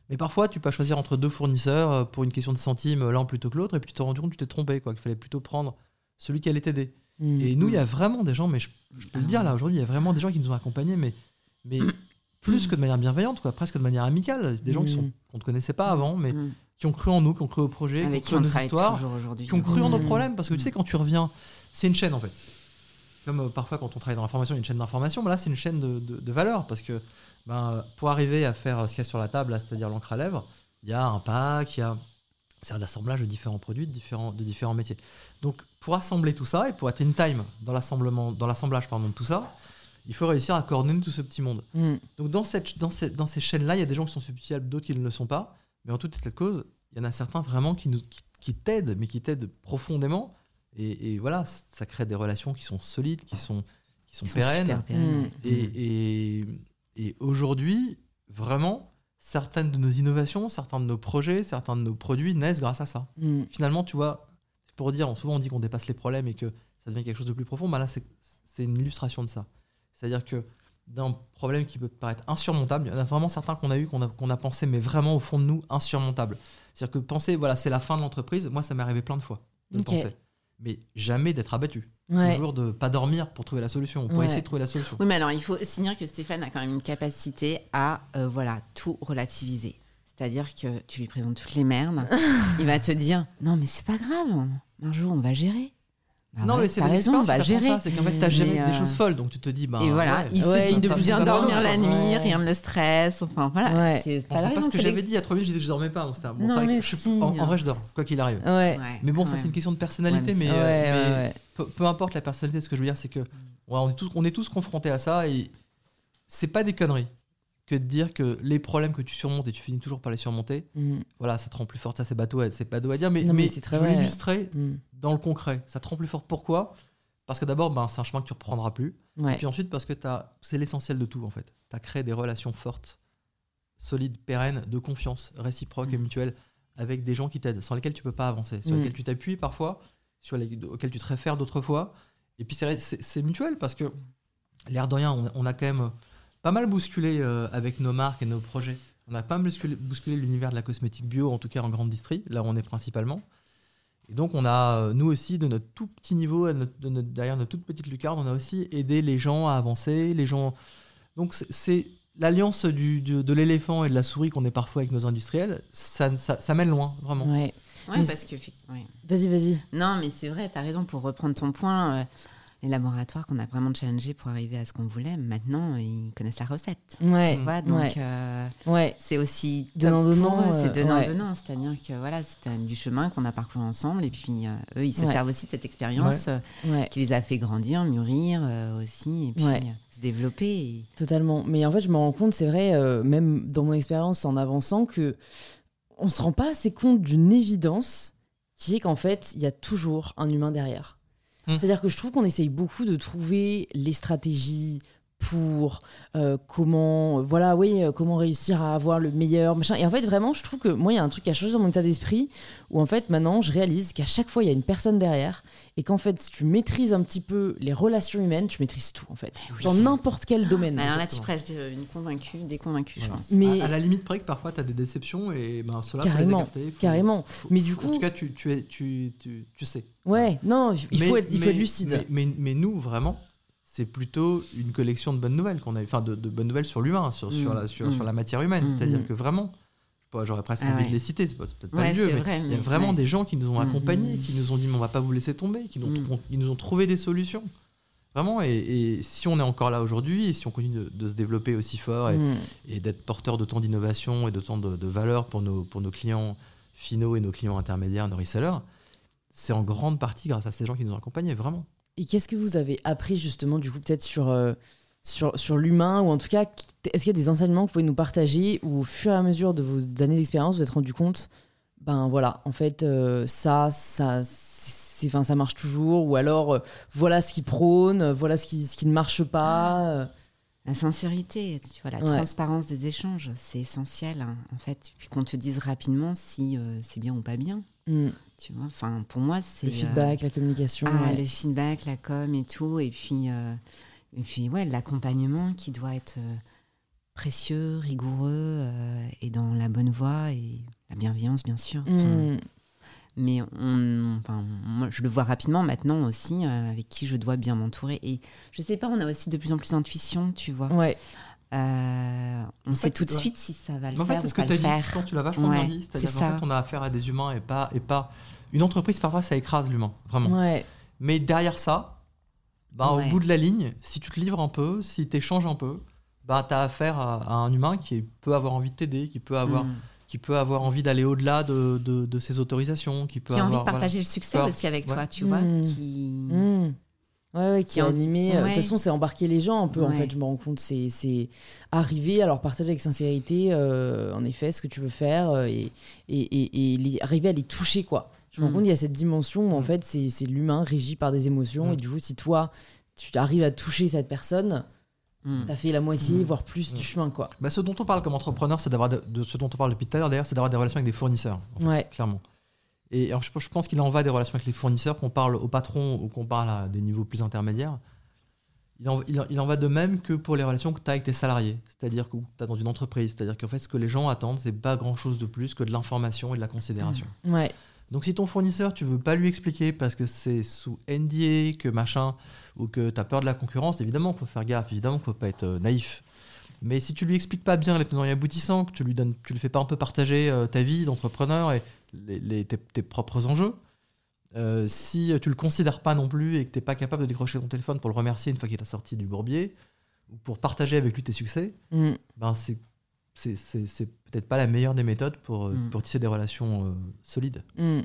Mais parfois, tu peux choisir entre deux fournisseurs euh, pour une question de centimes, l'un plutôt que l'autre, et puis tu t'es rendu compte que tu t'es trompé, quoi, qu'il fallait plutôt prendre celui qui allait t'aider. Mm. Et nous, il y a vraiment des gens, mais je, je peux le dire là aujourd'hui, il y a vraiment des gens qui nous ont accompagnés, mais, mais plus que de manière bienveillante, quoi, presque de manière amicale. C'est des gens qui sont- Mm. qu'on ne connaissait pas avant, mais Mm. Qui ont cru en nous, qui ont cru au projet, Avec qui ont on cru en nos histoires, qui ont cru en nos problèmes. Parce que tu sais, quand tu reviens, c'est une chaîne en fait. Comme euh, parfois quand on travaille dans l'information, il y a une chaîne d'information, mais là c'est une chaîne de, de, de valeur. Parce que ben, pour arriver à faire euh, ce qu'il y a sur la table, c'est-à-dire l'encre à lèvres, il y a un pack, il y a. C'est un assemblage de différents produits, de différents, de différents métiers. Donc pour assembler tout ça et pour être in time dans l'assemblement, dans l'assemblage pardon, de tout ça, il faut réussir à coordonner tout ce petit monde. Mm. Donc dans, cette, dans, ces, dans ces chaînes-là, il y a des gens qui sont substituables, d'autres qui ne le sont pas. Mais en tout état de cause, il y en a certains vraiment qui, nous, qui, qui t'aident, mais qui t'aident profondément. Et, et voilà, ça crée des relations qui sont solides, qui sont, qui sont pérennes. Mm. Et, et, et aujourd'hui, vraiment, certaines de nos innovations, certains de nos projets, certains de nos produits naissent grâce à ça. Mm. Finalement, tu vois, pour dire, souvent on dit qu'on dépasse les problèmes et que ça devient quelque chose de plus profond. Bah là, c'est c'est une illustration de ça. C'est-à-dire que d'un problème qui peut paraître insurmontable, il y en a vraiment certains qu'on a eu, qu'on a, qu'on a pensé, mais vraiment au fond de nous, insurmontable. C'est-à-dire que penser, voilà, c'est la fin de l'entreprise, moi, ça m'est arrivé plein de fois de penser. Mais jamais d'être abattu. Ouais. Toujours de pas dormir pour trouver la solution, ou pour Ouais. essayer de trouver la solution. Oui, mais alors il faut dire que Stéphane a quand même une capacité à euh, voilà tout relativiser. C'est-à-dire que tu lui présentes toutes les merdes, il va te dire non mais c'est pas grave, un jour on va gérer. Bah non, ouais, mais c'est de raison, on va t'apprend gérer. ça, C'est qu'en fait, t'as jamais Mais, des euh, choses folles, donc tu te dis, bah. et voilà, ouais, il ouais, se dit de bien dormir la nuit, Ouais. rien ne le stresse. Enfin voilà, Ouais. c'est Bon, pas raison, ce que j'avais dit. Il y a trois minutes, je disais que je dormais pas. donc c'était un- bon, Non, vrai que je en, en vrai, je dors, quoi qu'il arrive. Mais bon, ça, c'est une question de personnalité. Ouais, mais mais euh, peu, peu importe la personnalité, ce que je veux dire, c'est que on, est tous, on est tous confrontés à ça et c'est pas des conneries que de dire que les problèmes que tu surmontes et tu finis toujours par les surmonter, Mm. voilà, ça te rend plus fort. Ça, c'est bateau, à- c'est pas à dire, mais, mais mais c'est très je veux vrai. Dans le concret. Ça te rend plus fort. Pourquoi? Parce que d'abord, ben, c'est un chemin que tu reprendras plus. Et puis ensuite, parce que c'est l'essentiel de tout, en fait. Tu as créé des relations fortes, solides, pérennes, de confiance, réciproques et Mm. mutuelles, avec des gens qui t'aident, sans lesquels tu peux pas avancer, sur Mm. lesquels tu t'appuies parfois, sur les, auxquels tu te réfères d'autres fois. Et puis c'est- mutuel, parce que l'air de rien, on, on a quand même pas mal bousculé euh, avec nos marques et nos projets. On a pas mal bousculé, bousculé l'univers de la cosmétique bio, en tout cas en grande distrie, là où on est principalement. Et donc, on a, euh, nous aussi, de notre tout petit niveau, à notre- de notre- derrière notre toute petite lucarne, on a aussi aidé les gens à avancer. Les gens... Donc, c'est- l'alliance du- du- de l'éléphant et de la souris qu'on est parfois avec nos industriels. Ça, ça, ça mène loin, vraiment. Ouais. Ouais, parce que ouais. Vas-y, vas-y. Non, mais c'est vrai, tu as raison pour reprendre ton point. euh, les laboratoires qu'on a vraiment challengés pour arriver à ce qu'on voulait, maintenant, ils connaissent la recette. Ouais. Tu vois, donc ouais. euh, Ouais. c'est aussi Donnant, donnant, eux, euh, c'est donnant donnant, c'est-à-dire que voilà, c'était du chemin qu'on a parcouru ensemble et puis euh, eux ils se Ouais. servent aussi de cette expérience euh, qui les a fait grandir, euh, aussi et puis Ouais. euh, se développer. et- Totalement. Mais en fait, je me rends compte, c'est vrai, euh, même dans mon expérience en avançant, que on se rend pas assez compte d'une évidence qui est qu'en fait, il y a toujours un humain derrière. Hmm. C'est-à-dire que je trouve qu'on essaye beaucoup de trouver les stratégies pour euh, comment voilà oui euh, comment réussir à avoir le meilleur machin et en fait vraiment je trouve que moi il y a un truc qui a changé dans mon état d'esprit où en fait maintenant je réalise qu'à chaque fois il y a une personne derrière et qu'en fait si tu maîtrises un petit peu les relations humaines tu maîtrises tout en fait Oui. dans n'importe quel domaine Alors là, tu prêches euh, une convaincue, des convaincus, Voilà. je pense. Mais- à, à la limite près que parfois tu as des déceptions et ben cela faut les Carrément, écarter, faut- carrément. faut- Mais du coup- en tout cas tu, tu, es, tu, tu, tu sais. ouais non il Mais- faut être, il faut être lucide Mais, mais, mais nous, vraiment, c'est plutôt une collection de bonnes nouvelles qu'on a, enfin de, de bonnes nouvelles sur l'humain, sur, sur, Mm. la, sur, Mm. sur la matière humaine. Mm. C'est-à dire Mm. que vraiment, j'aurais presque Ah envie ouais. de les citer, c'est peut-être pas Ouais, c'est mais vrai, il y a vraiment ouais. des gens qui nous ont accompagnés, qui nous ont dit, mais on va pas vous laisser tomber, qui nous, ont, qui nous ont trouvé des solutions. Vraiment, et, et si on est encore là aujourd'hui, et si on continue de, de se développer aussi fort et, et d'être porteur d'autant d'innovation et d'autant de, de valeur pour nos, pour nos clients finaux et nos clients intermédiaires, nos resellers, c'est en grande partie grâce à ces gens qui nous ont accompagnés, vraiment. Et qu'est-ce que vous avez appris justement du coup peut-être sur, euh, sur, sur l'humain ou en tout cas est-ce qu'il y a des enseignements que vous pouvez nous partager où au fur et à mesure de vos années d'expérience vous vous êtes rendu compte ben voilà en fait euh, ça ça enfin ça marche toujours ou alors euh, voilà ce qui prône euh, voilà ce qui, ce qui ne marche pas euh. La sincérité, tu vois, la Ouais. transparence des échanges, c'est essentiel, hein, en fait. Puis qu'on te dise rapidement si euh, c'est bien ou pas bien, Hmm. Tu vois. Enfin, pour moi, c'est... le euh, feedback la communication ah, ouais. le feedback, la com et tout. Et puis, euh, et puis ouais, l'accompagnement qui doit être euh, précieux, rigoureux et dans la bonne voie et la bienveillance, bien sûr. Hmm. Mais on, enfin, moi, je le vois rapidement maintenant aussi, avec qui je dois bien m'entourer. Et je sais pas, on a aussi de plus en plus d'intuition, tu vois. ouais Euh, on En sait fait, tout de ouais. suite si ça va le en faire fait, c'est ou ce que pas tu as le dit, faire. quand tu l'as vachement Ouais, bien dit. C'est-à-dire c'est qu'en ça. fait, on a affaire à des humains et pas, et pas. Une entreprise, parfois, ça écrase l'humain, vraiment. ouais Mais derrière ça, bah, Ouais. au bout de la ligne, si tu te livres un peu, si tu échanges un peu, bah, tu as affaire à, à un humain qui peut avoir envie de t'aider, qui peut avoir, Mm. qui peut avoir envie d'aller au-delà de, de, de ses autorisations, qui peut Qui a envie avoir, de partager le succès Voilà. aussi avec Ouais. toi, tu vois. Mm. Qui... Hmm. Ouais, ouais, qui est animé. euh, De ouais. toute façon, c'est embarquer les gens un peu, en fait. Je me rends compte, c'est c'est arriver à leur partager avec sincérité, euh, en effet, ce que tu veux faire euh, et, et, et, et les- arriver à les toucher, quoi. Je me rends Mm. compte, il y a cette dimension où, en Mm. fait, c'est c'est l'humain régi par des émotions. Mm. Et du coup, si toi, tu arrives à toucher cette personne, Mm. t'as fait la moitié, voire plus du chemin, quoi. Bah, ce dont on parle comme entrepreneur, c'est d'avoir de, de ce dont on parle depuis tout à l'heure d'ailleurs, c'est d'avoir des relations avec des fournisseurs, en fait, Ouais. clairement. Et alors, je, je pense qu'il en va des relations avec les fournisseurs, qu'on parle au patron ou qu'on parle à des niveaux plus intermédiaires. Il en, il en- il en va de même que pour les relations que tu as avec tes salariés, c'est-à-dire que tu as dans une entreprise. C'est-à-dire qu'en fait, ce que les gens attendent, c'est pas grand-chose de plus que de l'information et de la considération. Ouais. Donc si ton fournisseur, tu veux pas lui expliquer parce que c'est sous NDA, que machin, ou que tu as peur de la concurrence, évidemment qu'il faut faire gaffe, évidemment qu'il faut pas être euh, naïf. Mais si tu lui expliques pas bien les tenants et aboutissants, que tu lui donnes, tu le fais pas un peu partager euh, ta vie d'entrepreneur et les, les- tes, tes propres enjeux, euh, si tu le considères pas non plus et que tu n'es pas capable de décrocher ton téléphone pour le remercier une fois qu'il est sorti du bourbier, ou pour partager avec lui tes succès, Mm. ben c'est peut-être pas la meilleure des méthodes pour, euh, Mm. pour tisser des relations euh, solides. Mm.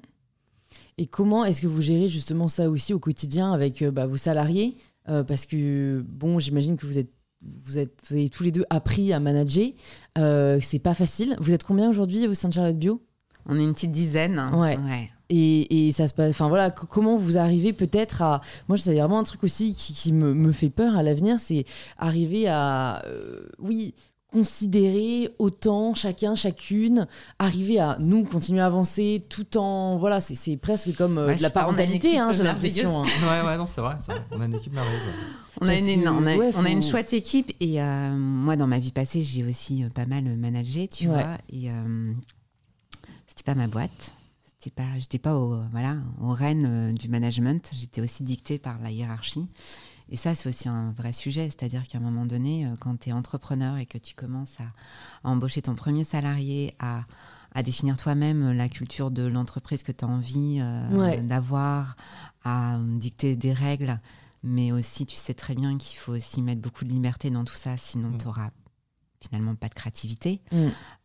Et comment est-ce que vous gérez justement ça aussi au quotidien avec euh, bah, vos salariés? Parce que, bon, j'imagine que vous êtes, vous, êtes, vous avez tous les deux appris à manager. Euh, c'est pas facile. Vous êtes combien aujourd'hui au sein de Charlotte Bio? On est une petite dizaine. Ouais. et, et ça se passe. Enfin voilà, comment vous arrivez peut-être à. Moi, c'est vraiment un truc aussi qui, qui me, me fait peur à l'avenir, c'est arriver à. euh, oui considérer autant chacun chacune arriver à nous continuer à avancer tout en voilà c'est c'est presque comme euh, Ouais, de la parentalité hein, j'ai l'impression hein. ouais, ouais, non, c'est vrai, ça. On a une équipe merveilleuse. On a, une, on a, ouais, on a une chouette équipe et euh, moi dans ma vie passée j'ai aussi euh, pas mal managé tu Ouais. vois et euh, c'était pas ma boîte. C'était pas j'étais pas au voilà aux rênes euh, du management. J'étais aussi dictée par la hiérarchie. Et ça c'est aussi un vrai sujet. C'est-à-dire qu'à un moment donné euh, quand tu es entrepreneur et que tu commences à, à embaucher ton premier salarié à à définir toi-même la culture de l'entreprise que tu as envie euh, Ouais. d'avoir, à euh, dicter des règles, mais aussi tu sais très bien qu'il faut aussi mettre beaucoup de liberté dans tout ça, sinon Mm. tu n'auras finalement pas de créativité. Mm.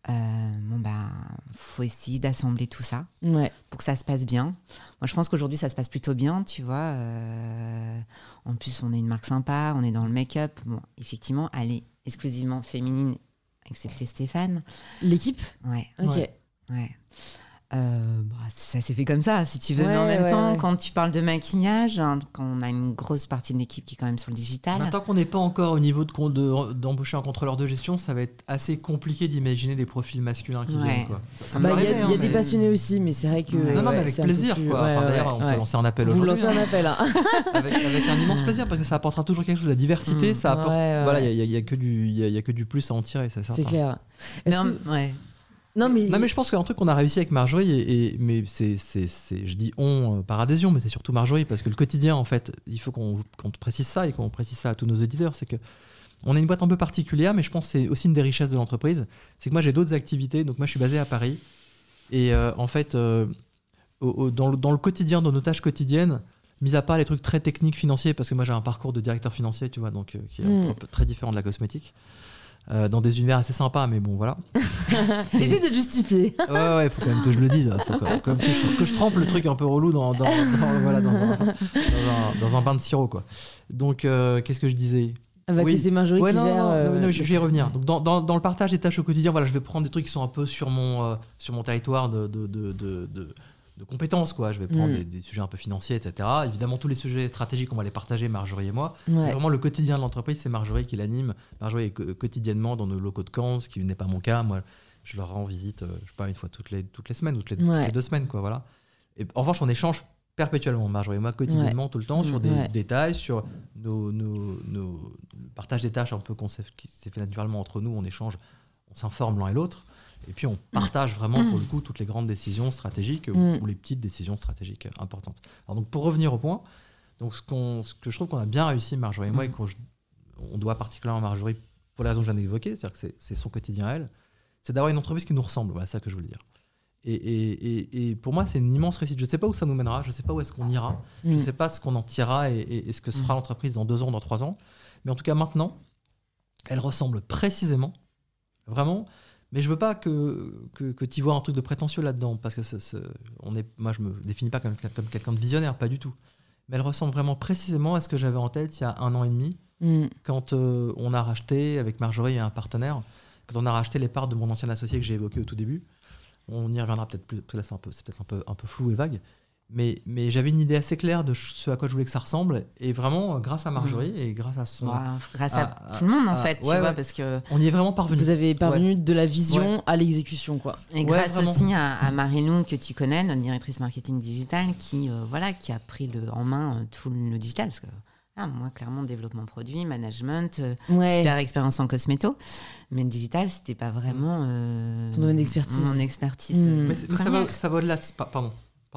Euh, bon bah, faut essayer d'assembler tout ça ouais pour que ça se passe bien. Moi, je pense qu'aujourd'hui, ça se passe plutôt bien, tu vois. Euh, en plus, on est une marque sympa, on est dans le make-up. Bon, effectivement, elle est exclusivement féminine, excepté Stéphane. l'équipe? Ouais, ok Ouais. ouais. Euh, bah, ça s'est fait comme ça, si tu veux. mais en Ouais, même ouais, temps, ouais. quand tu parles de maquillage, hein, quand on a une grosse partie de l'équipe qui est quand même sur le digital. Maintenant qu'on n'est pas encore au niveau de con- de- d'embaucher un contrôleur de gestion, ça va être assez compliqué d'imaginer les profils masculins qui Ouais. viennent. Ça, ça Bah, Il y a, il y a des mais- passionnés aussi, mais c'est vrai que. Ouais. Non, non, mais ouais, avec plaisir. plus- ouais, Enfin, ouais, D'ailleurs, on ouais. peut lancer un appel Vous aujourd'hui. lancez hein. un appel. hein. avec, avec un immense plaisir parce que ça apportera toujours quelque chose. La diversité, Mm. ça apporte. Ouais, ouais, voilà, ouais. il n'y a, que du- il y a- a que du plus à en tirer, c'est C'est clair. Mais Est-ce en- que- ouais. Non, mais. Non mais je pense qu'un truc qu'on a réussi avec Marjorie et, et- mais c'est je dis on euh, par adhésion mais c'est surtout Marjorie parce que le quotidien en fait il faut qu'on te précise ça et qu'on précise ça à tous nos auditeurs c'est que on est une boîte un peu particulière mais je pense que c'est aussi une des richesses de l'entreprise c'est que moi j'ai d'autres activités donc moi je suis basé à Paris et euh, en fait euh, au- au- dans, le, dans le quotidien dans nos tâches quotidiennes mis à part les trucs très techniques financiers parce que moi j'ai un parcours de directeur financier tu vois donc qui est un, Mm. peu, un peu très différent de la cosmétique euh, dans des univers assez sympas mais bon voilà Essaye de justifier. Ouais, ouais, faut quand même que je le dise. Faut quand quand même que, je, que je trempe le truc un peu relou dans, dans, dans- voilà, dans, un, un, dans un bain de sirop. Quoi. Donc, euh, qu'est-ce que je disais? Ah bah, Oui. c'est Marjorie Ouais, qui non, gère. non, euh, non, non, je je vais y revenir. Donc, dans, dans, dans le partage des tâches au quotidien, voilà, je vais prendre des trucs qui sont un peu sur mon, euh, sur mon territoire de, de, de, de, de- compétences. Quoi. Je vais prendre Mm. des, des sujets un peu financiers, etc. Évidemment, tous les sujets stratégiques, on va les partager, Marjorie et moi. Ouais. Vraiment, le quotidien de l'entreprise, c'est Marjorie qui l'anime. Marjorie est quotidiennement dans nos locaux de camp, ce qui n'est pas mon cas. Moi, je leur rends visite, euh, je sais pas, une fois toutes les, toutes les semaines ou toutes les, toutes Ouais. les deux semaines, quoi, voilà. Et en revanche, on échange perpétuellement, Marjorie et moi, quotidiennement, tout le temps, sur des Ouais. détails, sur nos, nos, nos- le partage des tâches un peu qu'on s'est fait naturellement entre nous. On échange, on s'informe l'un et l'autre. Et puis, on partage vraiment, pour le coup, toutes les grandes décisions stratégiques ou- Mm. ou les petites décisions stratégiques importantes. Alors, donc, pour revenir au point, donc, ce, qu'on- ce que je trouve qu'on a bien réussi, Marjorie et moi, Mm. et qu'on on doit particulièrement à Marjorie pour les raisons que je viens d'évoquer, c'est-à-dire que c'est- c'est son quotidien à elle, c'est d'avoir une entreprise qui nous ressemble. Voilà, c'est ça que je voulais dire. Et, et- et- pour moi, c'est une immense réussite. Je ne sais pas où ça nous mènera, je ne sais pas où est-ce qu'on ira, je ne Mm. sais pas ce qu'on en tirera et ce que sera l'entreprise dans deux ans, dans trois ans. Mais en tout cas, maintenant, elle ressemble précisément, vraiment. Mais je veux pas que, que, que tu vois un truc de prétentieux là-dedans, parce que ce- ce- on est, moi, je me définis pas comme, comme quelqu'un de visionnaire, pas du tout. Mais elle ressemble vraiment précisément à ce que j'avais en tête il y a un an et demi, Mm. quand euh, on a racheté, avec Marjorie et un partenaire, quand on a racheté les parts de mon ancien associé que j'ai évoqué au tout début. On y reviendra peut-être plus, parce que là c'est un peu- c'est peut-être un peu, un peu flou et vague. Mais, mais j'avais une idée assez claire de ce à quoi je voulais que ça ressemble. Et vraiment, grâce à Marjorie et grâce à son. Ouais, grâce à tout le monde, en fait, tu ouais, vois, ouais. parce que. On y est vraiment parvenu. Vous avez parvenu de la vision à l'exécution, quoi. Et Ouais, grâce vraiment. aussi à, à Marie-Lou, que tu connais, notre directrice marketing digital, qui, euh, voilà, qui a pris le, en main euh, tout le digital. Parce que ah, moi, clairement, développement produit, management, euh, Ouais. super expérience en cosméto. Mais le digital, c'était pas vraiment. euh, Ton domaine d'expertise. Mon expertise. Mm. euh, Mais, ça, va, ça va au-delà de. pa- Pardon.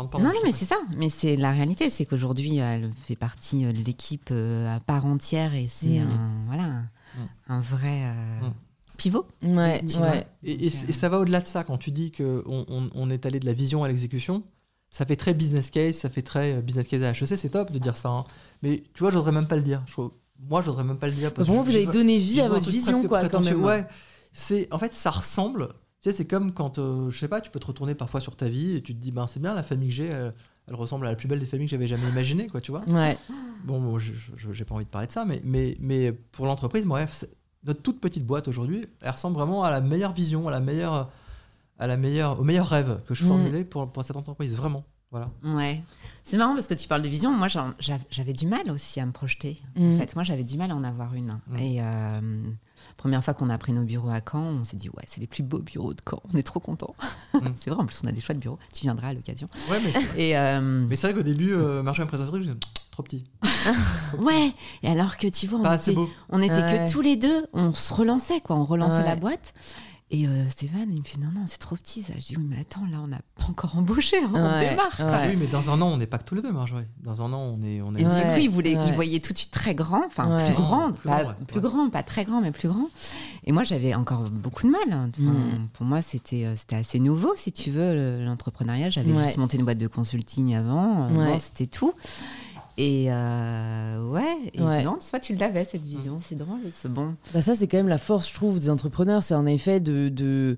Pardon, non, mais c'est ça. Mais c'est la réalité, c'est qu'aujourd'hui, elle fait partie euh, de l'équipe euh, à part entière et c'est Mm. un, voilà, un, Mm. un vrai euh, Mm. pivot. Ouais, Tu ouais. vois. Et, et- et ça va au-delà de ça. Quand tu dis qu'on on, on est allé de la vision à l'exécution, ça fait très business case, ça fait très business case à HEC. C'est top de dire ça. hein. Mais tu vois, j'oserais même pas le dire. Je moi, j'oserais même pas le dire. Parce que vous je- avez je- donné vie à votre vision, quoi, quand même. Ouais. C'est, en fait, ça ressemble. Tu sais, c'est comme quand, euh, je sais pas, tu peux te retourner parfois sur ta vie et tu te dis, ben, c'est bien, la famille que j'ai, elle, elle ressemble à la plus belle des familles que j'avais jamais imaginées, quoi, tu vois. Ouais. Bon, bon, j'ai pas envie de parler de ça, mais, mais, mais pour l'entreprise, bref, notre toute petite boîte aujourd'hui, elle ressemble vraiment à la meilleure vision, à la meilleure, à la meilleure, au meilleur rêve que je Mm. formulais pour, pour cette entreprise, vraiment. Voilà. Ouais. C'est marrant parce que tu parles de vision. Moi, j'avais du mal aussi à me projeter. Mm. En fait, moi, j'avais du mal à en avoir une. Mm. Et euh, première fois qu'on a pris nos bureaux à Caen, on s'est dit ouais, c'est les plus beaux bureaux de Caen. On est trop contents. Mm. c'est vrai. En plus, on a des choix de bureaux. Tu viendras à l'occasion. Ouais, mais c'est, Et euh, mais c'est vrai qu'au début, euh, Marjorie me présentait, je disais, trop petit. ouais. Et alors que tu vois, on était, beau. on était Ouais. que tous les deux. On se relançait quoi. On relançait Ouais. la boîte. Et euh, Stéphane, il me fait non, non, c'est trop petit ça. Je dis oui, mais attends, là, on n'a pas encore embauché. hein, on Ouais, démarre. quoi. Oui, mais dans un an, on n'est pas que tous les deux, Marjorie. Dans un an, on est. On est Et du coup, il, voulait, il voyait tout de suite très grand, enfin plus grand, Plus pas, grand, plus pas très grand, mais plus grand. Et moi, j'avais encore beaucoup de mal. hein. Enfin, Mm. Pour moi, c'était euh, c'était assez nouveau, si tu veux, le- l'entrepreneuriat. J'avais juste monté une boîte de consulting avant, euh, bon, c'était tout. Et euh, ouais, et Ouais. non, toi, tu l'avais cette vision, c'est drôle, c'est bon. Bah ça, c'est quand même la force, je trouve, des entrepreneurs. C'est en effet de de-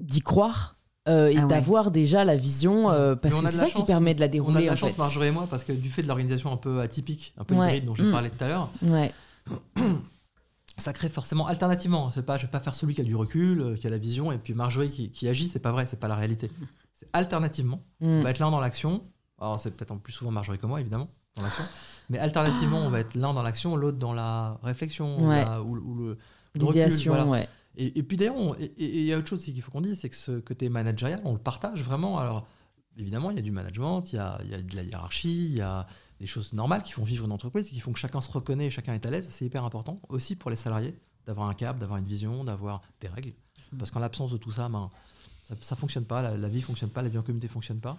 d'y croire euh, et Ah ouais. d'avoir déjà la vision, euh, parce on que a c'est ça qui permet de la On a dérouler, de la en chance, fait. Marjorie et moi, parce que du fait de l'organisation un peu atypique, un peu Ouais. hybride dont j'ai Mm. parlé tout à l'heure, Ouais. ça crée forcément alternativement. C'est pas, je vais pas faire celui qui a du recul, qui a la vision, et puis Marjorie qui, qui agit. C'est pas vrai, c'est pas la réalité. C'est alternativement. On Mm. va être l'un dans l'action. Alors c'est peut-être en plus souvent Marjorie que moi, évidemment, dans l'action. Mais alternativement, on va être l'un dans l'action, l'autre dans la réflexion, Ouais. la- ou, ou le, le recul, L'idéation, voilà. ouais. Et, et puis d'ailleurs, il y a autre chose qu'il faut qu'on dise, c'est que ce côté managérial, on le partage vraiment. Alors évidemment, il y a du management, il y a, il y a de la hiérarchie, il y a des choses normales qui font vivre une entreprise, qui font que chacun se reconnaît et chacun est à l'aise. C'est hyper important aussi pour les salariés d'avoir un cap, d'avoir une vision, d'avoir des règles. Parce qu'en l'absence de tout ça, ben, ça, ça fonctionne pas, la, la vie fonctionne pas, la vie en communauté fonctionne pas.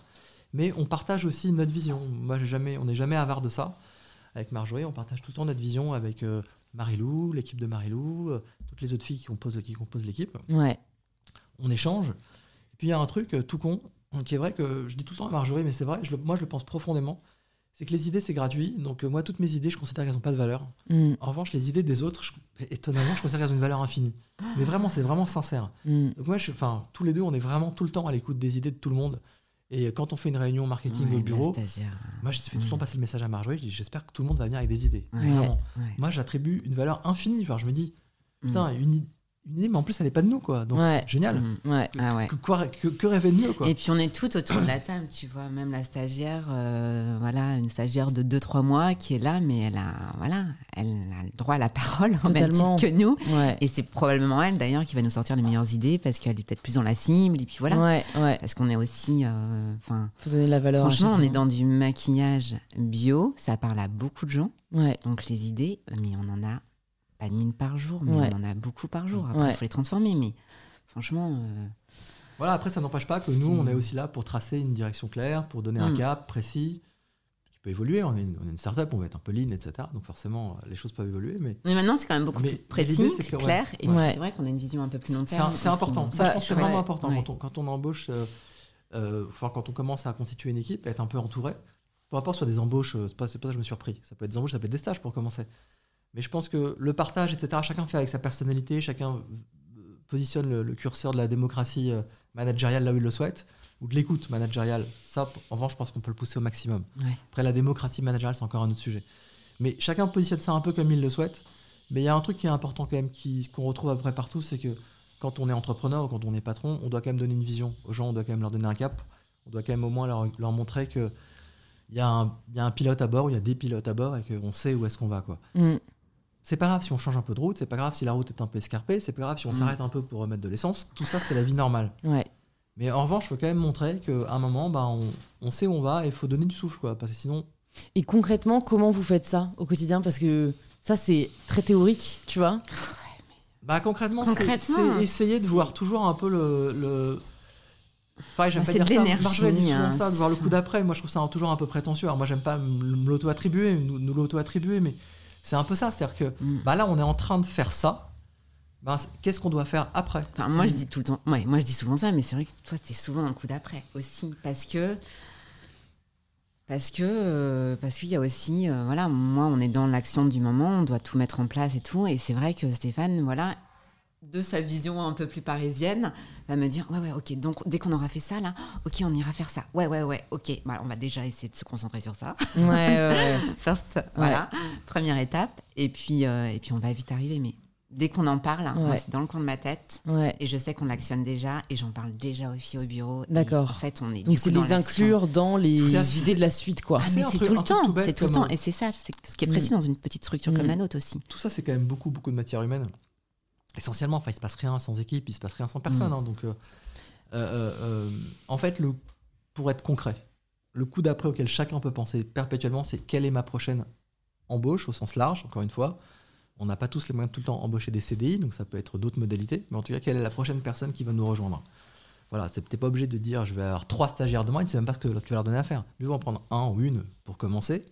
Mais on partage aussi notre vision. Moi, jamais, on n'est jamais avare de ça. Avec Marjorie, on partage tout le temps notre vision avec euh, Marilou, l'équipe de Marilou, euh, toutes les autres filles qui composent, qui composent l'équipe. Ouais. On échange. Et puis il y a un truc euh, tout con, qui est vrai que je dis tout le temps à Marjorie, mais c'est vrai, je le- moi je le pense profondément. C'est que les idées, c'est gratuit. Donc euh, moi, toutes mes idées, je considère qu'elles n'ont pas de valeur. Mm. En revanche, les idées des autres, je- étonnamment, je considère qu'elles ont une valeur infinie. Mais vraiment, c'est vraiment sincère. Mm. Donc moi, je, tous les deux, on est vraiment tout le temps à l'écoute des idées de tout le monde. Et quand on fait une réunion marketing Ouais, au bureau, stagiaire. moi, je fais tout le temps passer le message à Marjorie. Je dis, j'espère que tout le monde va venir avec des idées. Ouais. Vraiment. Ouais. Moi, j'attribue une valeur infinie. Genre, je me dis, putain, Mm. une, i- une idée, mais en plus, elle n'est pas de nous, quoi. Donc, Ouais. c'est génial. Mm. Ouais. Ah ouais. Que, quoi- que- que rêver de mieux, quoi. Et puis on est tout autour de la table, tu vois, même la stagiaire, euh, voilà, une stagiaire de 2-3 mois qui est là, mais elle a, voilà, elle a le droit à la parole au même Totalement. titre que nous. Ouais. Et c'est probablement elle d'ailleurs qui va nous sortir les meilleures idées parce qu'elle est peut-être plus dans la cible. Et puis voilà, Ouais, ouais. parce qu'on est aussi, euh, enfin, Faut donner de la valeur. franchement, on est dans du maquillage bio, ça parle à beaucoup de gens. Ouais. Donc les idées, mais on en a pas mille par jour, mais Ouais. on en a beaucoup par jour. Après, il Ouais. faut les transformer, mais franchement, euh, Voilà, après, ça n'empêche pas que nous, on est aussi là pour tracer une direction claire, pour donner un Mm. cap précis, qui peut évoluer. On est une, on est une startup, on va être un peu lean, etc. Donc forcément, les choses peuvent évoluer. Mais mais maintenant c'est quand même beaucoup Mais- plus précis, que, ouais. clair. Et Ouais. c'est vrai qu'on a une vision un peu plus long c'est terme. c'est important. Ça, Bah, je pense que c'est ouais. vraiment important. Ouais. Quand, on, quand on embauche, euh, euh, enfin, quand on commence à constituer une équipe, être un peu entouré. Peu importe, soit des embauches, c'est pas, c'est pas ça que je me suis repris. Ça peut être des embauches, ça peut être des stages pour commencer. Mais je pense que le partage, etc., chacun fait avec sa personnalité, chacun euh, positionne le, le curseur de la démocratie euh, managériale là où il le souhaite, ou de l'écoute managériale. Ça, en revanche, je pense qu'on peut le pousser au maximum. Ouais. Après, la démocratie managériale, c'est encore un autre sujet. Mais chacun positionne ça un peu comme il le souhaite. Mais il y a un truc qui est important quand même, qu'on retrouve à peu près partout, c'est que quand on est entrepreneur ou quand on est patron, on doit quand même donner une vision aux gens, on doit quand même leur donner un cap, on doit quand même au moins leur, leur montrer que il y, a un- il y a un pilote à bord, ou il y a des pilotes à bord et qu'on sait où est-ce qu'on va. quoi. Mm. C'est pas grave si on change un peu de route, c'est pas grave si la route est un peu escarpée, c'est pas grave si on Mm. s'arrête un peu pour remettre de l'essence. Tout ça, c'est la vie normale. Ouais. Mais en revanche, il faut quand même montrer qu'à un moment, bah, on, on sait où on va et il faut donner du souffle, quoi, parce que sinon, Et concrètement, comment vous faites ça au quotidien? Parce que ça, c'est très théorique, tu vois? Bah concrètement, c'est- essayer de voir toujours un peu le. le... Pareil, j'aime Bah, pas c'est dire de ça. l'énergie, Marjorie dit souvent hein, ça, de voir le coup d'après. Moi, je trouve ça toujours un peu prétentieux. Alors moi, j'aime pas me me l'auto-attribuer, nous, nous l'auto-attribuer, mais c'est un peu ça. C'est-à-dire que Mm. bah là, on est en train de faire ça. Bah, c'est- Qu'est-ce qu'on doit faire après? Enfin, moi, je dis tout le temps. Ouais, moi, je dis souvent ça, mais c'est vrai que toi, c'est souvent un coup d'après aussi, parce que parce que euh, parce qu'il y a aussi, euh, voilà, moi, on est dans l'action du moment, on doit tout mettre en place et tout, et c'est vrai que Stéphane, voilà. De sa vision un peu plus parisienne, va me dire ouais ouais ok donc dès qu'on aura fait ça là ok on ira faire ça ouais ouais ouais ok bah, on va déjà essayer de se concentrer sur ça Ouais, ouais, ouais. first voilà première étape et puis euh, et puis on va vite arriver mais dès qu'on en parle moi Ouais. c'est dans le coin de ma tête Ouais. et je sais qu'on l'actionne déjà et j'en parle déjà aux filles au bureau. D'accord. En fait, on est Donc du c'est les inclure dans les idées de la suite, quoi. Ah, C'est mais c'est tout le temps, c'est tout le temps. Et c'est ça, c'est ce qui est Mm. précieux dans une petite structure comme Mm. la nôtre aussi. Tout ça, c'est quand même beaucoup, beaucoup de matière humaine. Essentiellement, enfin, il se passe rien sans équipe, il se passe rien sans personne. Mm. hein, donc, euh, euh, euh, en fait, le, pour être concret, le coup d'après auquel chacun peut penser perpétuellement, c'est quelle est ma prochaine embauche au sens large, encore une fois. On n'a pas tous les moyens de tout le temps embaucher des CDI, donc ça peut être d'autres modalités. Mais en tout cas, quelle est la prochaine personne qui va nous rejoindre? Voilà, c'est peut-être pas obligé de dire je vais avoir trois stagiaires demain, tu sais même pas ce que tu vas leur donner à faire. Tu vas en prendre un ou une pour commencer,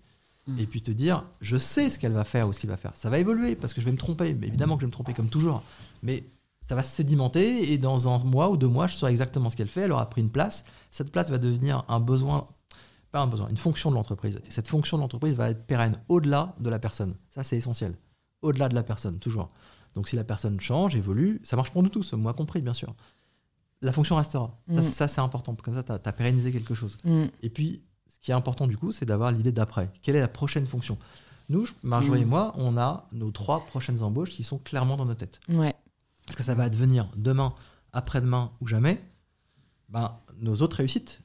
Mm. et puis te dire je sais ce qu'elle va faire ou ce qu'il va faire. Ça va évoluer parce que je vais me tromper, mais évidemment que je vais me tromper comme toujours. Mais ça va se sédimenter et dans un mois ou deux mois, je saurai exactement ce qu'elle fait. Elle aura pris une place. Cette place va devenir un besoin, pas un besoin, une fonction de l'entreprise. Et cette fonction de l'entreprise va être pérenne au-delà de la personne. Ça, c'est essentiel. Au-delà de la personne, toujours. Donc si la personne change, évolue, ça marche pour nous tous, moi compris, bien sûr. La fonction restera. Ça, Mm. ça, c'est important. Comme ça, tu as, pérennisé quelque chose. Mm. Et puis, qui est important du coup, c'est d'avoir l'idée d'après. Quelle est la prochaine fonction? Nous, Marjorie Mm. et moi, on a nos trois prochaines embauches qui sont clairement dans nos têtes. Ouais. Est-ce que ça va advenir demain, après-demain ou jamais? Ben, Nos autres réussites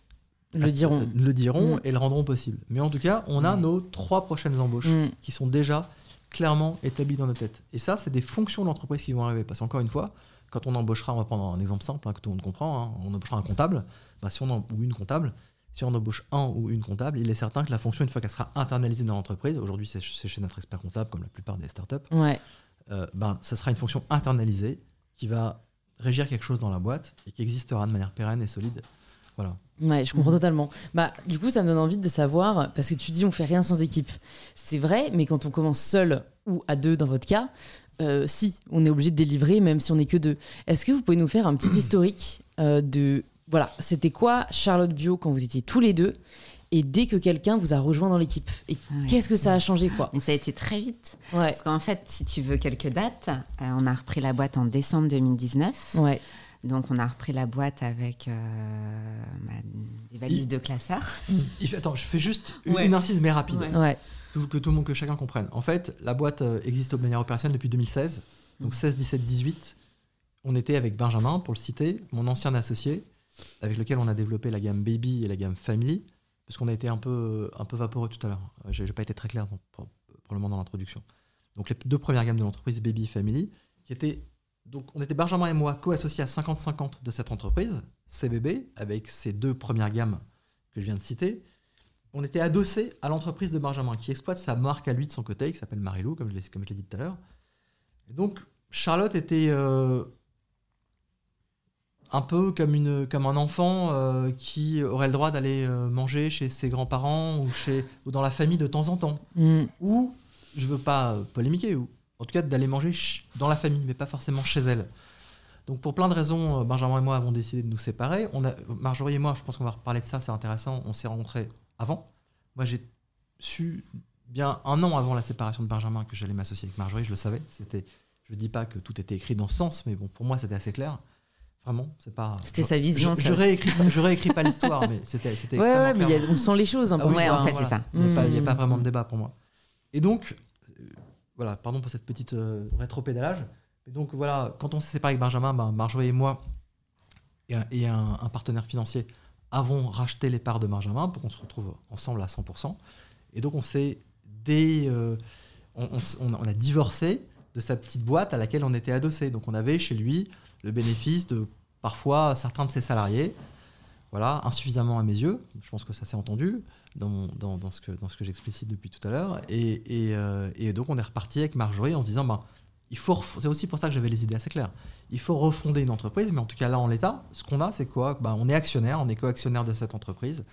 Le diront. le diront Mm. et le rendront possible. Mais en tout cas, on a Mm. nos trois prochaines embauches Mm. qui sont déjà clairement établies dans nos têtes. Et ça, c'est des fonctions de l'entreprise qui vont arriver. Parce qu'encore une fois, quand on embauchera, on va prendre un exemple simple hein, que tout le monde comprend, hein, on embauchera un comptable, ben, si on en- ou une comptable, si on embauche un ou une comptable, il est certain que la fonction, une fois qu'elle sera internalisée dans l'entreprise, aujourd'hui c'est chez notre expert comptable comme la plupart des startups, Ouais. euh, ben, ça sera une fonction internalisée qui va régir quelque chose dans la boîte et qui existera de manière pérenne et solide. Voilà. Ouais, je comprends totalement. Bah, du coup, ça me donne envie de savoir, parce que tu dis on fait rien sans équipe. C'est vrai, mais quand on commence seul ou à deux dans votre cas, euh, si, on est obligé de délivrer, même si on n'est que deux. Est-ce que vous pouvez nous faire un petit historique euh, de, voilà, c'était quoi Charlotte Bio quand vous étiez tous les deux et dès que quelqu'un vous a rejoint dans l'équipe Et Ouais. qu'est-ce que ça a changé, quoi Mais ça a été très vite. Ouais, Parce qu'en fait, si tu veux quelques dates, euh, on a repris la boîte en décembre 2019. ouais, Donc, on a repris la boîte avec euh, bah, des valises de classeurs. Il fait- attends, je fais juste une, Ouais. une incise mais rapide. Ouais. ouais, que, que tout le monde, que chacun comprenne. En fait, la boîte euh, existe de manière opérationnelle depuis 2016. Donc Mhm. 16, 17, 18. On était avec Benjamin, pour le citer, mon ancien associé, avec lequel on a développé la gamme Baby et la gamme Family, parce qu'on a été un peu, un peu vaporeux tout à l'heure. Euh, J'ai j'ai pas été très clair pour- probablement dans l'introduction. Donc les deux premières gammes de l'entreprise Baby Family, qui étaient donc on était Benjamin et moi co-associés à 50-50 de cette entreprise, CBB, avec ces deux premières gammes que je viens de citer. On était adossé à l'entreprise de Benjamin, qui exploite sa marque à lui de son côté, qui s'appelle Marilou, comme je l'ai je dit tout à l'heure. Donc Charlotte était euh, un peu comme, une, comme un enfant euh, qui aurait le droit d'aller euh, manger chez ses grands-parents ou, chez, ou dans la famille de temps en temps Mm. ou je veux pas euh, polémiquer, ou en tout cas d'aller manger dans la famille, mais pas forcément chez elle. Donc pour plein de raisons, Benjamin et moi avons décidé de nous séparer. On a, Marjorie et moi, je pense qu'on va reparler de ça, c'est intéressant. On s'est rencontrés avant. Moi j'ai su bien un an avant la séparation de Benjamin que j'allais m'associer avec Marjorie, je le savais. C'était, je dis pas que tout était écrit dans ce sens, mais bon pour moi c'était assez clair. Vraiment, c'est pas. C'était sa vision, Je, réécris, pas- je réécris pas l'histoire, mais c'était, c'était Ouais, ouais, mais a- on sent les choses un Ah oui, Ouais, quoi. en fait, c'est ça. Il n'y a, pas- a Mm. pas vraiment de débat pour moi. Et donc, euh, voilà, pardon pour cette petite euh, rétropédalage. Et donc, voilà, quand on s'est séparé avec Benjamin, ben, Marjorie et moi, et, un, et un- un partenaire financier, avons racheté les parts de Benjamin pour qu'on se retrouve ensemble à 100%. Et donc, on s'est dé, euh, on a divorcé de sa petite boîte à laquelle on était adossé. Donc, on avait chez lui le bénéfice de parfois certains de ses salariés voilà, insuffisamment à mes yeux. Je pense que ça s'est entendu dans, dans, ce que, que j'explicite depuis tout à l'heure. Et, euh, et donc, on est reparti avec Marjorie en se disant, ben, c'est aussi pour ça que j'avais les idées assez claires. Il faut refonder une entreprise, mais en tout cas, là, en l'état, ce qu'on a, c'est quoi? Ben, On est actionnaire, on est co-actionnaire de cette entreprise.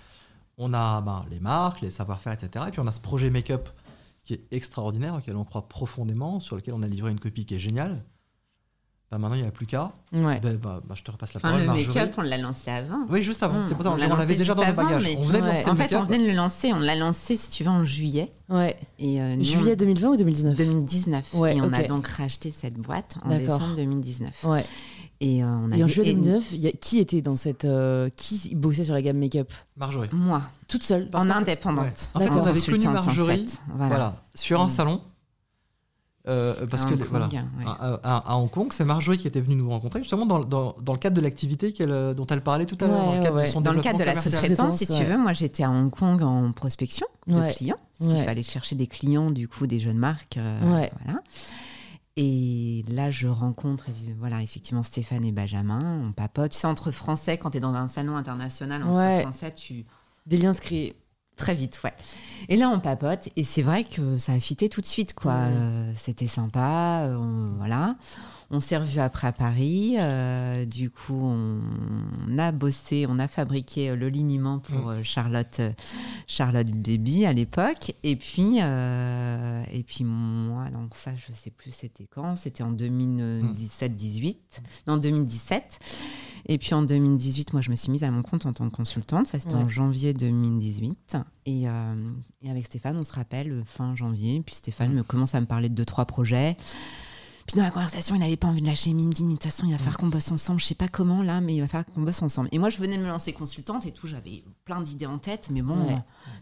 On a ben, les marques, les savoir-faire, etc. Et puis, on a ce projet make-up qui est extraordinaire, auquel on croit profondément, sur lequel on a livré une copie qui est géniale. Ben, maintenant, il n'y a plus qu'à. Ouais. Ben, ben, ben, je te repasse la Enfin, parole, le Marjorie. make-up, on l'a lancé avant. Oui, juste avant. Mmh, c'est pour ça on on, l'a on l'avait déjà dans juste le avant, bagage. mais- On venait de Ouais. lancer En le fait, on venait de le lancer. On l'a lancé, si tu veux, en juillet. Ouais. Et, euh, nous, Juillet 2020 ou 2019 2019. Ouais, et on a donc racheté cette boîte en D'accord. décembre 2019. Ouais. Et, euh, on a Et en juillet et 2019, il y a- qui était dans cette. euh, qui bossait sur la gamme make-up? Marjorie. Moi, Toute seule. Parce en indépendante. ouais. En fait, D'accord. on avait connu en Marjorie fait. voilà. Voilà. sur un Mm. salon. Euh, parce À que Hong les- Kong, voilà, ouais. à, à- à Hong Kong, c'est Marjorie qui était venue nous rencontrer justement dans, dans- dans le cadre de l'activité qu'elle, euh, dont elle parlait tout à l'heure, Ouais, dans le cadre ouais, de son Dans le cadre de la sous-traitance, si tu veux, moi j'étais à Hong Kong en prospection de Ouais. clients. Parce qu'il fallait chercher des clients, du coup, des jeunes marques. euh, Ouais. Voilà. Et là, je rencontre voilà, effectivement Stéphane et Benjamin. On papote. Tu sais, entre Français, quand tu es dans un salon international, entre Ouais. Français, tu. Des liens se créent. Très vite, ouais. Et là, on papote, et c'est vrai que ça a fité tout de suite, quoi. Ouais. Euh, C'était sympa, euh, on- voilà. On s'est revus après à Paris. euh, du coup, on, a bossé, on a fabriqué euh, le liniment pour Mm. euh, Charlotte, Charlotte Baby à l'époque. Et puis, euh, et puis moi, donc ça, je sais plus c'était quand. C'était en 2017-18, non 2017. Et puis en 2018, moi, je me suis mise à mon compte en tant que consultante. Ça, c'était Ouais. en janvier 2018. Et, euh, et avec Stéphane, on se rappelle fin janvier. Puis Stéphane Mm. me commence à me parler de deux, trois projets. Puis dans la conversation, il n'avait pas envie de lâcher. Il me dit, de toute façon, il va falloir qu'on bosse ensemble. Je sais pas comment là, mais il va falloir qu'on bosse ensemble. Et moi, je venais de me lancer consultante et tout. J'avais plein d'idées en tête, mais bon, Ouais.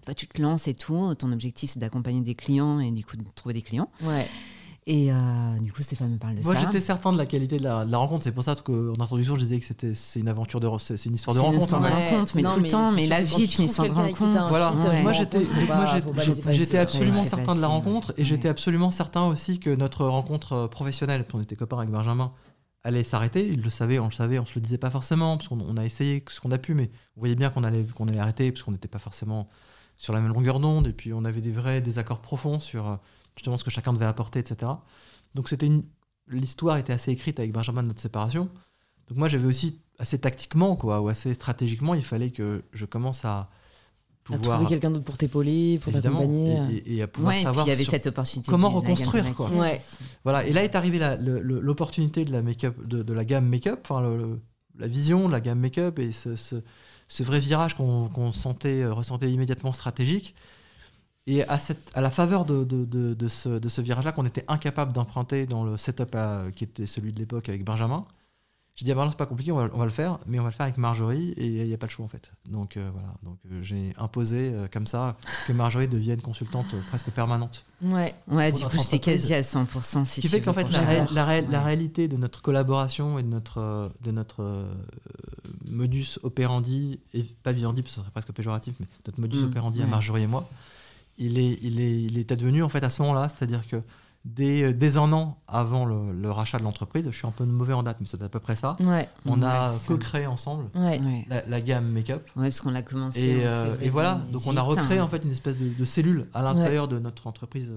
toi, tu te lances et tout. Ton objectif, c'est d'accompagner des clients et du coup de trouver des clients. Ouais. Et euh, du coup, Stéphane me parle de Moi, ça. j'étais certain de la qualité de la, de la rencontre. C'est pour ça qu'en introduction, je disais que c'était c'est une aventure de, c'est une histoire de C'est une rencontre. histoire de rencontre, mais Non, tout le temps, mais la vie est tu une histoire de rencontre. Voilà. Moi, j'étais rencontre, moi, j'étais absolument certain de la rencontre et Ouais. j'étais absolument certain aussi que notre rencontre euh, professionnelle, puis on était copains avec Benjamin, allait s'arrêter. Il le savait, on le savait, on se le disait pas forcément parce qu'on on a essayé ce qu'on a pu, mais on voyait bien qu'on allait qu'on allait arrêter parce qu'on n'était pas forcément sur la même longueur d'onde et puis on avait des vrais désaccords profonds sur euh, justement ce que chacun devait apporter, etc. Donc c'était une l'histoire était assez écrite avec Benjamin de notre séparation. Donc moi j'avais aussi assez tactiquement quoi ou assez stratégiquement, il fallait que je commence à À pouvoir trouver quelqu'un d'autre pour t'épauler, pour t'accompagner. et, et- et à pouvoir Ouais, et puis savoir il y avait cette opportunité. comment reconstruire, quoi. Ouais. Voilà, et là est arrivée la- le- le- l'opportunité de la make-up, de, de la gamme make-up, enfin le- la vision de la gamme make-up et ce, ce- ce vrai virage qu'on qu'on sentait, euh, ressentait immédiatement stratégique. Et à, cette, à la faveur de, de, de- de ce, de ce virage-là qu'on était incapable d'emprunter dans le setup à- qui était celui de l'époque avec Benjamin, j'ai dit à Benjamin, c'est pas compliqué, on va, on va le faire, mais on va le faire avec Marjorie et il n'y a pas le choix en fait. Donc euh, voilà, donc euh, j'ai imposé euh, comme ça que Marjorie devienne consultante euh, presque permanente. Ouais. Ouais, du coup, j'étais quasi à 100%. Si Ce qui fait qu'en fait, la, la, réalité de notre collaboration et de notre, euh, de notre euh, modus operandi, et pas vivendi, parce que ce serait presque péjoratif, mais notre modus Mm, operandi à. Marjorie et moi, il est, il est, il est advenu en fait à ce moment-là, c'est-à-dire que dès, euh, dès un an avant le, le rachat de l'entreprise, je suis un peu mauvais en date, mais c'est à peu près ça, Ouais. on Ouais, a co-créé ensemble Ouais. La, la gamme make-up. Ouais, parce qu'on l'a commencé. Et, en euh, et voilà, 2018, donc on a recréé hein. en fait une espèce de, de cellule à l'intérieur de notre entreprise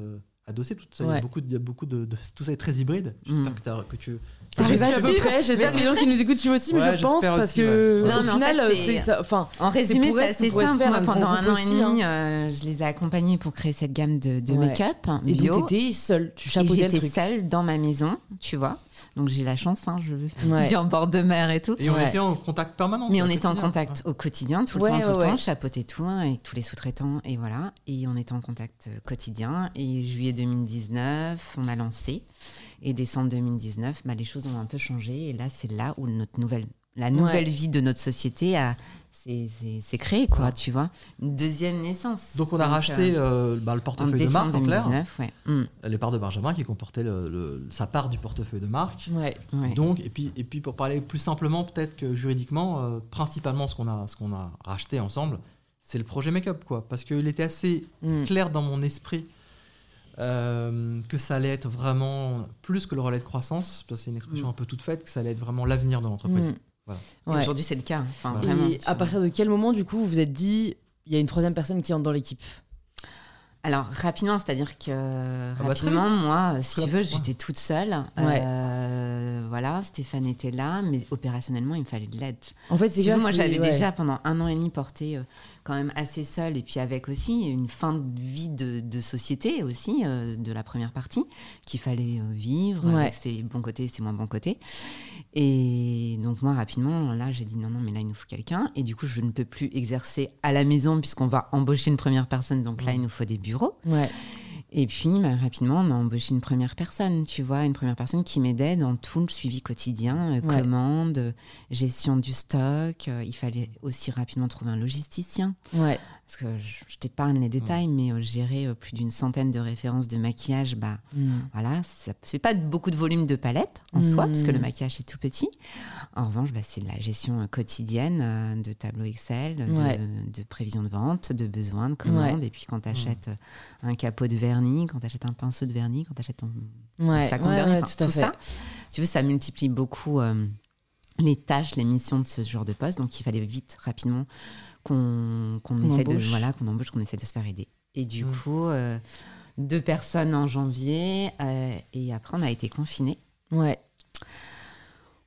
adossée. Tout ça, il y a Ouais. beaucoup, de, il y a beaucoup de, de- tout ça est très hybride. J'espère Mm. que, que tu. T'arrives à peu près. J'espère que les gens qui nous écoutent suivent aussi, mais Ouais, je pense parce aussi, que ouais. Non, au mais en final, fait, c'est ça. Enfin, En résumé, c'est ça assez simple. faire Moi, un pendant un groupe an et aussi, demi, hein. euh, je les ai accompagnés pour créer cette gamme de, de Ouais. make-up Et bio. donc t'étais seule, tu Et chapeautais le j'étais truc. seule dans ma maison, tu vois. Donc j'ai la chance, hein, je Ouais. vis en bord de mer et tout. Et on Ouais. était en contact permanent. Mais on était en contact au quotidien, tout le Ouais, temps, tout ouais, le temps, chapeautait tout hein, avec tous les sous-traitants et voilà. Et on était en contact euh, quotidien. Et juillet 2019, on a lancé. Et décembre 2019, bah, les choses ont un peu changé. Et là, c'est là où notre nouvelle, la nouvelle vie de notre société a s'est créée, quoi, tu vois. Une deuxième naissance. Donc on a racheté euh, bah, le en portefeuille de marque en clair, 2019, ouais. Mm, les parts de Benjamin qui comportaient le- le- sa part du portefeuille de marque. Ouais. Donc et puis et puis pour parler plus simplement peut-être que juridiquement, euh, principalement ce qu'on a qu'on a racheté ensemble, c'est le projet make-up quoi, parce qu'il était assez Mm. clair dans mon esprit euh, que ça allait être vraiment plus que le relais de croissance, parce que c'est une expression Mm. un peu toute faite, que ça allait être vraiment l'avenir de l'entreprise. Voilà. Et Ouais. Aujourd'hui, c'est le cas. Enfin, Voilà. vraiment, Et à partir de quel moment, du coup, vous vous êtes dit, il y a une troisième personne qui entre dans l'équipe? Alors rapidement, c'est-à-dire que bah, très rapidement, moi, si tu veux, j'étais toute seule. Ouais. Euh, voilà, Stéphane était là, mais opérationnellement, il me fallait de l'aide. En fait, c'est moi, j'avais ouais. déjà pendant un an et demi porté euh, quand même assez seule, et puis avec aussi une fin de vie de, de société aussi euh, de la première partie qu'il fallait euh, vivre Ouais. avec ses bons côtés, ses moins bons côtés. Et donc moi, rapidement, là, j'ai dit non, non, mais là, il nous faut quelqu'un. Et du coup, je ne peux plus exercer à la maison puisqu'on va embaucher une première personne. Donc là, il nous faut des bureaux. Ouais. Et puis, bah, rapidement, on a embauché une première personne, tu vois, une première personne qui m'aidait dans tout le suivi quotidien, euh, Ouais. commande, gestion du stock. Euh, il fallait aussi rapidement trouver un logisticien. Ouais. Parce que je, je t'épargne les détails, mais euh, gérer euh, plus d'une centaine de références de maquillage, bah, Mm. voilà, ça c'est pas beaucoup de volume de palette en soi, Mm. parce que le maquillage est tout petit. En revanche, bah, c'est de la gestion quotidienne de tableau Excel, de, de prévision de vente, de besoins, de commandes. Et puis quand tu achètes un capot de vernis, quand tu achètes un pinceau de vernis, quand tu achètes ton, Ouais. flacon de Ouais, vernis, ouais, tout ça, tu veux, ça multiplie beaucoup euh, les tâches, les missions de ce genre de poste. Donc il fallait vite, rapidement, qu'on essaie de voilà, qu'on embauche, qu'on essaie de se faire aider. Et du Mm. coup, euh, deux personnes en janvier, euh, et après on a été confinés. Ouais.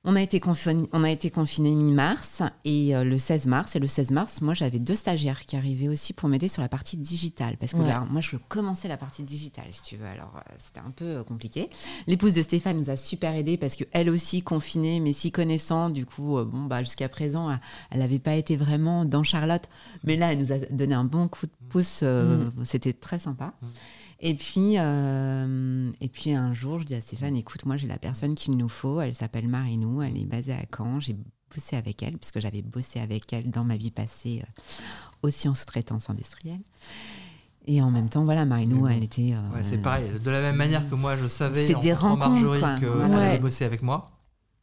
On a été confinés, on a été mi-mars et euh, le 16 mars. Et le 16 mars, moi, j'avais deux stagiaires qui arrivaient aussi pour m'aider sur la partie digitale. Parce que Ouais. là, moi, je commençais la partie digitale, si tu veux. Alors, euh, c'était un peu euh, compliqué. L'épouse de Stéphane nous a super aidés parce qu'elle aussi confinée, mais si connaissant. Du coup, bon, bah, jusqu'à présent, elle- n'avait pas été vraiment dans Charlotte. Mais là, elle nous a donné un bon coup de pouce. euh, C'était très sympa. Et puis, euh, et puis un jour, je dis à Stéphane, écoute, moi j'ai la personne qu'il nous faut, elle s'appelle Marinou, elle est basée à Caen, j'ai bossé avec elle, puisque j'avais bossé avec elle dans ma vie passée euh, aussi en sous-traitance industrielle. Et en même temps, voilà, Marinou, Mhm. elle était... euh, Ouais, c'est pareil. De la même manière que moi, je savais C'est en des rencontres, Marjorie quoi. qu'elle Ouais. allait bosser avec moi.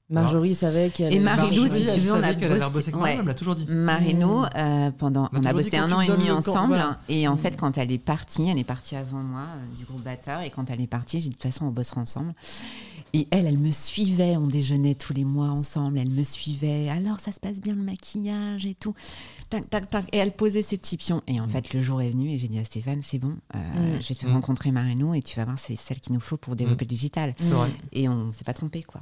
Marjorie savait qu'elle. Et Marie-Lou, si tu veux, on a bossé- bosser avec moi, ouais. elle l'a toujours dit. Marinou, Mmh. euh, pendant, On on a bossé un an et me demi ensemble. voilà. Et en Mmh. fait, quand elle est partie, elle est partie avant moi euh, du groupe batteur. Et quand elle est partie, j'ai dit de toute façon, on bossera ensemble. Et elle, elle me suivait. On déjeunait tous les mois ensemble. Elle me suivait. Alors, ça se passe bien le maquillage et tout. Tac, tac, tac. Et elle posait ses petits pions. Et en fait, le jour est venu et j'ai dit à Stéphane, c'est bon, euh, Mm. je vais te faire Mm. rencontrer Marinou et tu vas voir, c'est celle qu'il nous faut pour développer le digital. Et on s'est pas trompé, quoi.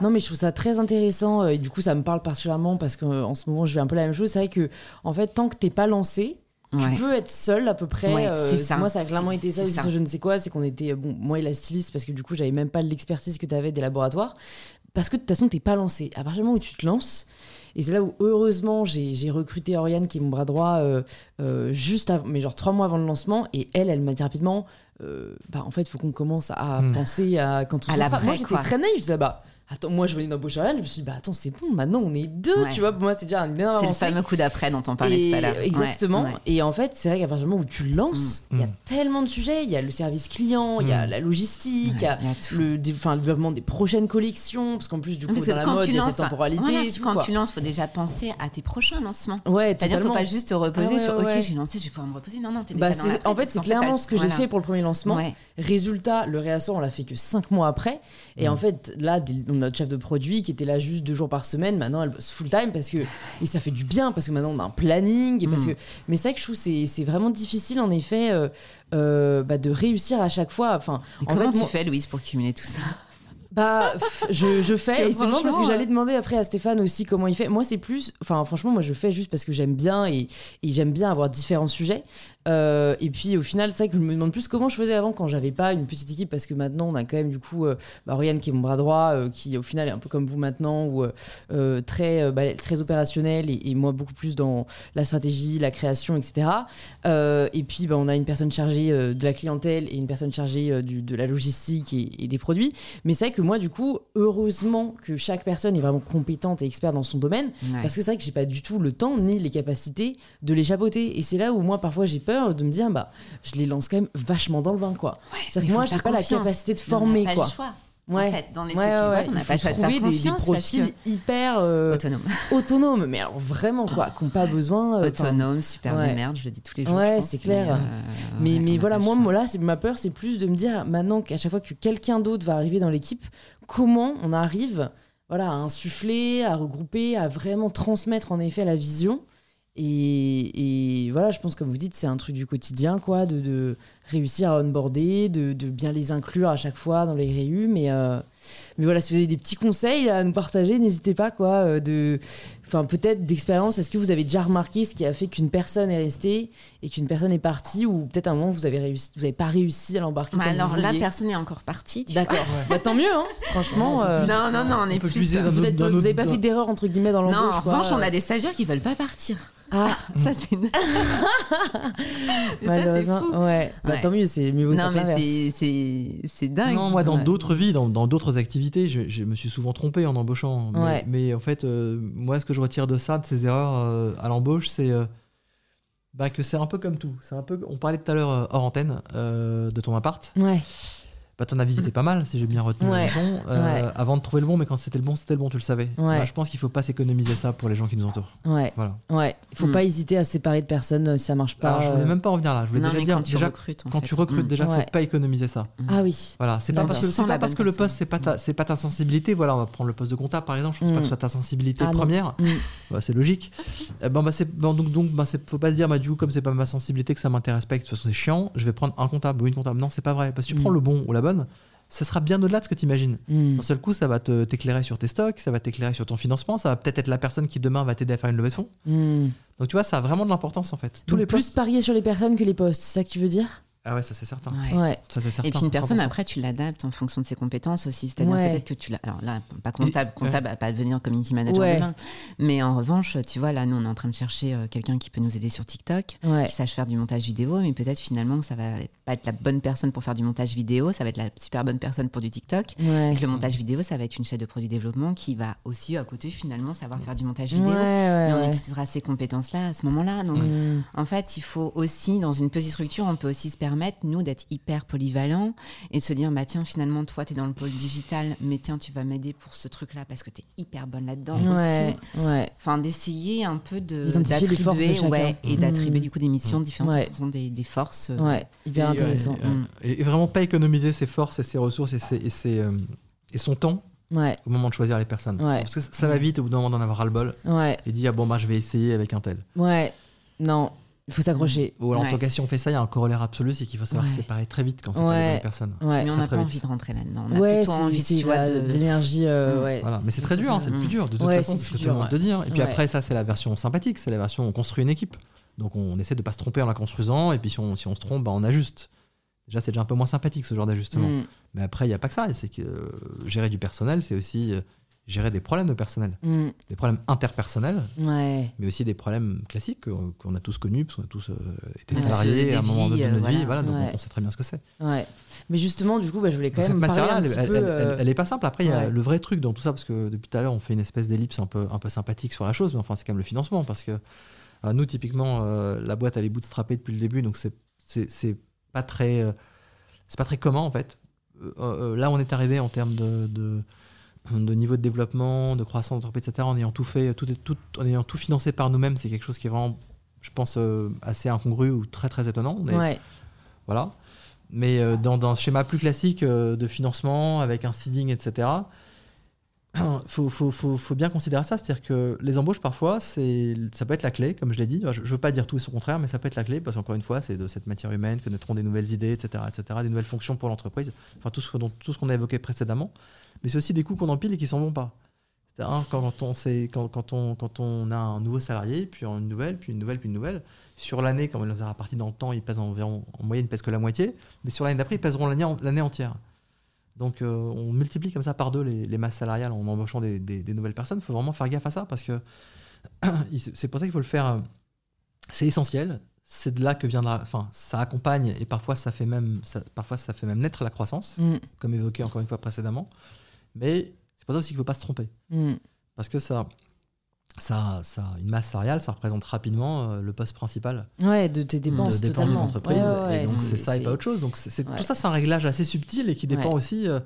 Non, mais je trouve ça très intéressant. euh, Et du coup, ça me parle particulièrement parce qu'en ce moment, je fais un peu la même chose. C'est vrai que, en fait, tant que t'es pas lancé, Ouais. tu peux être seul à peu près. Ouais, euh, ça. Moi, ça a clairement été ça aussi ça. sur je ne sais quoi. C'est qu'on était, bon, moi et la styliste, parce que du coup, j'avais même pas l'expertise que tu avais des laboratoires. Parce que de toute façon, t'es pas lancé. À partir du moment où tu te lances, et c'est là où, heureusement, j'ai recruté Oriane, qui est mon bras droit, euh, euh, juste avant, mais genre trois mois avant le lancement. Et elle, elle m'a dit rapidement, euh, bah, en fait, il faut qu'on commence à Hmm. penser à quand on À lancera. l'après, Moi, j'étais très naïve. Je disais, bah, attends, moi, je venais d'embaucher Oriane. Je me suis dit, bah, attends, c'est bon, maintenant, on est deux. Ouais. Tu vois, pour moi, c'est déjà un bien C'est le fameux coup d'après dont on parlait Et- tout à l'heure. Exactement. ouais. Et en fait, c'est vrai qu'à partir du moment où tu lances, il y a Mm. tellement de sujets. Il y a le service client, il y a Mm. la logistique, il y a y a tout. le, dé- enfin, le développement des prochaines collections. Parce qu'en plus, du coup, Parce que dans la quand mode, tu il y a lances, cette temporalité. voilà, et tout, quand quoi. tu lances, faut déjà penser à tes prochains lancements. Ouais, C'est-à-dire, faut pas juste te reposer Ah ouais, sur ouais, OK, j'ai lancé, je vais pouvoir me reposer. Non, non, t'es Bah, déjà en fait, c'est clairement ce que j'ai fait pour le premier lancement. Résultat, le réassort, on l'a fait que 5 mois après. Et Mm. en fait, là, notre chef de produit qui était là juste deux jours par semaine. Maintenant, elle bosse full time parce que. Et ça fait du bien parce que maintenant, on a un planning. Et parce Mm. que, mais c'est vrai que je trouve c'est c'est vraiment difficile, en effet, euh, euh, bah, de réussir à chaque fois. Enfin, Et en comment fait, tu moi- fais, Louise, pour cumuler tout ça? Bah, je, je fais. Que Et c'est marrant parce que j'allais demander après à Stéphane aussi comment il fait. Moi, c'est plus. Enfin, franchement, moi, je fais juste parce que j'aime bien et, et j'aime bien avoir différents sujets. Euh, et puis, au final, c'est vrai que je me demande plus comment je faisais avant quand j'avais pas une petite équipe parce que maintenant, on a quand même du coup euh, bah, Oriane qui est mon bras droit, euh, qui au final est un peu comme vous maintenant, ou euh, très, bah, très opérationnel et, et moi beaucoup plus dans la stratégie, la création, etc. Et puis, bah, on a une personne chargée de la clientèle et une personne chargée du- de la logistique et, et des produits. Mais c'est vrai que moi, du coup, heureusement que chaque personne est vraiment compétente et experte dans son domaine, Ouais. parce que c'est vrai que j'ai pas du tout le temps ni les capacités de les chapeauter. Et c'est là où moi, parfois, j'ai peur de me dire, bah, je les lance quand même vachement dans le bain, quoi. C'est-à-dire mais que moi, j'ai pas la capacité de former, quoi. le choix. Ouais. En fait, dans les Ouais, petites ouais, boîtes, on n'a pas le choix de faire des, des profils hyper euh, autonome, autonomes, mais alors vraiment quoi, qui n'ont pas besoin. euh, autonome, super ouais. des merdes, je le dis tous les jours. Ouais, c'est clair. Mais, euh, Mais, ouais, mais voilà, moi, moi, là, c'est ma peur, c'est plus de me dire maintenant qu'à chaque fois que quelqu'un d'autre va arriver dans l'équipe, comment on arrive voilà, à insuffler, à regrouper, à vraiment transmettre en effet la vision. Et, voilà, je pense, comme vous dites, c'est un truc du quotidien, quoi, de, de réussir à onboarder, de, de bien les inclure à chaque fois dans les réus. Mais, euh, mais voilà, si vous avez des petits conseils à nous partager, n'hésitez pas, quoi, euh, de, enfin, peut-être d'expérience. Est-ce que vous avez déjà remarqué ce qui a fait qu'une personne est restée et qu'une personne est partie, ou peut-être à un moment vous avez réussi, vous n'avez pas réussi à l'embarquer Bah alors vous là, personne n'est encore parti. tu vois. D'accord. Bah, tant mieux, hein. Franchement. euh, Non, non, non, on est peut plus. vous n'avez pas fait d'erreur entre guillemets dans Non, l'embauche. en quoi. revanche, on a des stagiaires qui veulent pas partir. Ah, Ça, c'est. Mais ça, c'est malheureusement. fou. Ouais. Bah, Ouais. tant mieux, c'est mieux vaut ça Non, mais c'est- c'est c'est dingue. Non, moi, dans Ouais. d'autres vies, dans dans d'autres activités, je, je me suis souvent trompé en embauchant. Mais, Ouais. mais en fait, euh, moi, ce que je retire de ça, de ces erreurs euh, à l'embauche, c'est euh, bah, que c'est un peu comme tout. C'est un peu. On parlait tout à l'heure hors antenne de ton appart. Ouais. Bah, t'en as visité pas mal, si j'ai bien retenu Ouais. la leçon, euh, Ouais. avant de trouver le bon, mais quand c'était le bon, c'était le bon, tu le savais. Ouais. Bah, je pense qu'il faut pas s'économiser ça pour les gens qui nous entourent. Ouais. Voilà. Ouais. Il faut Mm. pas hésiter à se séparer de personnes euh, si ça marche pas. Alors, je voulais euh. même pas en venir là. Je voulais Non, déjà dire, quand tu déjà, recrutes. quand fait. tu recrutes, Mm. déjà, Ouais. faut pas économiser ça. Ah oui. Voilà, c'est pas parce que, pas parce le poste c'est pas ta c'est pas ta sensibilité. Voilà, on va prendre le poste de comptable par exemple. Je pense pas que ce soit ta sensibilité Ah première. Bah, c'est logique. Euh, bon, bah, c'est donc donc bah, faut pas se dire bah du coup comme c'est pas ma sensibilité que ça m'intéresse pas et que de toute façon c'est chiant, je vais prendre un comptable ou une comptable. Non, c'est pas vrai parce que tu prends le bon ou la bonne, ça sera bien au-delà de ce que tu imagines. Mm. D'un seul coup, ça va te- t'éclairer sur tes stocks, ça va t'éclairer sur ton financement, ça va peut-être être la personne qui demain va t'aider à faire une levée de fonds. Mm. Donc tu vois, ça a vraiment de l'importance en fait. Tous Donc les plus postes. parier sur les personnes que les postes, c'est ça que tu veux dire? Ah ouais, ça c'est certain. Ouais. Ouais. Ça c'est certain. Et puis une personne, 100%. après, tu l'adaptes en fonction de ses compétences aussi. C'est-à-dire Ouais. peut-être que tu l'as. Alors là, pas comptable, comptable va pas devenir community manager Ouais. demain. Mais en revanche, tu vois, là, nous, on est en train de chercher euh, quelqu'un qui peut nous aider sur TikTok, Ouais. qui sache faire du montage vidéo, mais peut-être finalement que ça va pas être la bonne personne pour faire du montage vidéo, ça va être la super bonne personne pour du TikTok. Ouais. Et le montage vidéo, ça va être une chef de produit développement qui va aussi à côté finalement savoir faire du montage vidéo. Ouais, ouais, Mais on utilisera ces compétences-là à ce moment-là. Donc, Mm. en fait, il faut aussi, dans une petite structure, on peut aussi se permettre, nous, d'être hyper polyvalents et de se dire, bah tiens, finalement, toi, tu es dans le pôle digital, mais tiens, tu vas m'aider pour ce truc-là parce que tu es hyper bonne là-dedans Ouais, aussi. Enfin, d'essayer un peu de d'attribuer, ouais, et Mm. d'attribuer du coup des missions différentes en fonction des, des forces. euh, Ouais, Et, euh, intéressant. et, euh, Mm. et- et vraiment pas économiser ses forces et ses ressources et, ses- et, ses, euh, et son temps Ouais, au moment de choisir les personnes. Ouais. Parce que ça va vite au bout d'un moment d'en avoir ras-le-bol ouais, et dire bon bah je vais essayer avec un tel. ouais. Non, il faut s'accrocher. Ou alors en tout cas si on fait ça, il y a un corollaire absolu, c'est qu'il faut savoir Ouais. se séparer très vite quand c'est pas les bonnes personnes. Ouais, Mais on n'a très pas vite. envie de rentrer là-dedans. On a ouais, plutôt envie c'est de l'énergie. euh, Mm. ouais. Voilà, mais c'est très dur, hein, c'est le Mm. plus dur de toute Ouais, façon, c'est ce que tout le monde te dit. hein. Et puis Ouais. après ça c'est la version sympathique, c'est la version on construit une équipe. Donc on essaie de pas se tromper en la construisant et puis si on, si on se trompe, bah, on ajuste. Déjà c'est déjà un peu moins sympathique ce genre d'ajustement. Mm, Mais après il n'y a pas que ça, c'est que euh, gérer du personnel, c'est aussi euh, gérer des problèmes de personnel, mm, des problèmes interpersonnels, Ouais, mais aussi des problèmes classiques qu'on qu'on a tous connus, parce qu'on a tous euh, été salariés à un moment vies, de euh, notre vie, voilà. donc Ouais. on- on sait très bien ce que c'est. ouais. Mais justement, du coup, bah, je voulais quand Donc, même cette matière-là, elle, elle- elle- euh, elle est pas simple. Après, il y a le vrai truc dans tout ça, parce que depuis tout à l'heure, on fait une espèce d'ellipse un peu, un peu sympathique sur la chose, mais enfin, c'est quand même le financement, parce que euh, nous, typiquement, euh, la boîte, elle est bootstrappée depuis le début, donc c'est pas très euh, c'est pas très commun en fait. Euh, euh, là, on est arrivé en termes de, de de niveau de développement, de croissance d'entreprise, etc. En ayant tout fait, tout, tout, en ayant tout financé par nous-mêmes, c'est quelque chose qui est vraiment, je pense, euh, assez incongru ou très très étonnant. On est- Ouais, voilà. Mais euh, dans, dans un schéma plus classique euh, de financement, avec un seeding, etc., faut, faut, bien considérer ça. C'est-à-dire que les embauches, parfois, ça peut être la clé, comme je l'ai dit. Je ne veux pas dire tout et son contraire, mais ça peut être la clé, parce qu'encore une fois, c'est de cette matière humaine que naîtront des nouvelles idées, etc., etc., des nouvelles fonctions pour l'entreprise. Enfin, tout ce, dont- tout ce qu'on a évoqué précédemment. Mais c'est aussi des coûts qu'on empile et qui s'en vont pas. Hein, quand, on, quand, on, quand on a un nouveau salarié, puis une nouvelle, puis une nouvelle, puis une nouvelle, sur l'année, quand on les a répartis dans le temps, ils pèsent environ, en moyenne, ils pèsent que la moitié, mais sur l'année d'après, ils pèseront l'année entière. Donc euh, on multiplie comme ça par deux les, les masses salariales en embauchant des, des- des nouvelles personnes. Il faut vraiment faire gaffe à ça parce que c'est pour ça qu'il faut le faire. euh, C'est essentiel. C'est de là que viendra. Enfin, ça accompagne et parfois ça fait même, ça, parfois ça fait même naître la croissance, mm, comme évoqué encore une fois précédemment. Mais c'est pour ça aussi qu'il ne faut pas se tromper mm. parce que ça, ça, ça, une masse salariale, ça représente rapidement euh, le poste principal Ouais, de tes dépenses de dépenses totalement. d'une entreprise. Ouais, ouais, ouais, et donc c'est ça et pas autre chose. Donc c'est tout ça, c'est un réglage assez subtil et qui dépend Ouais. aussi euh,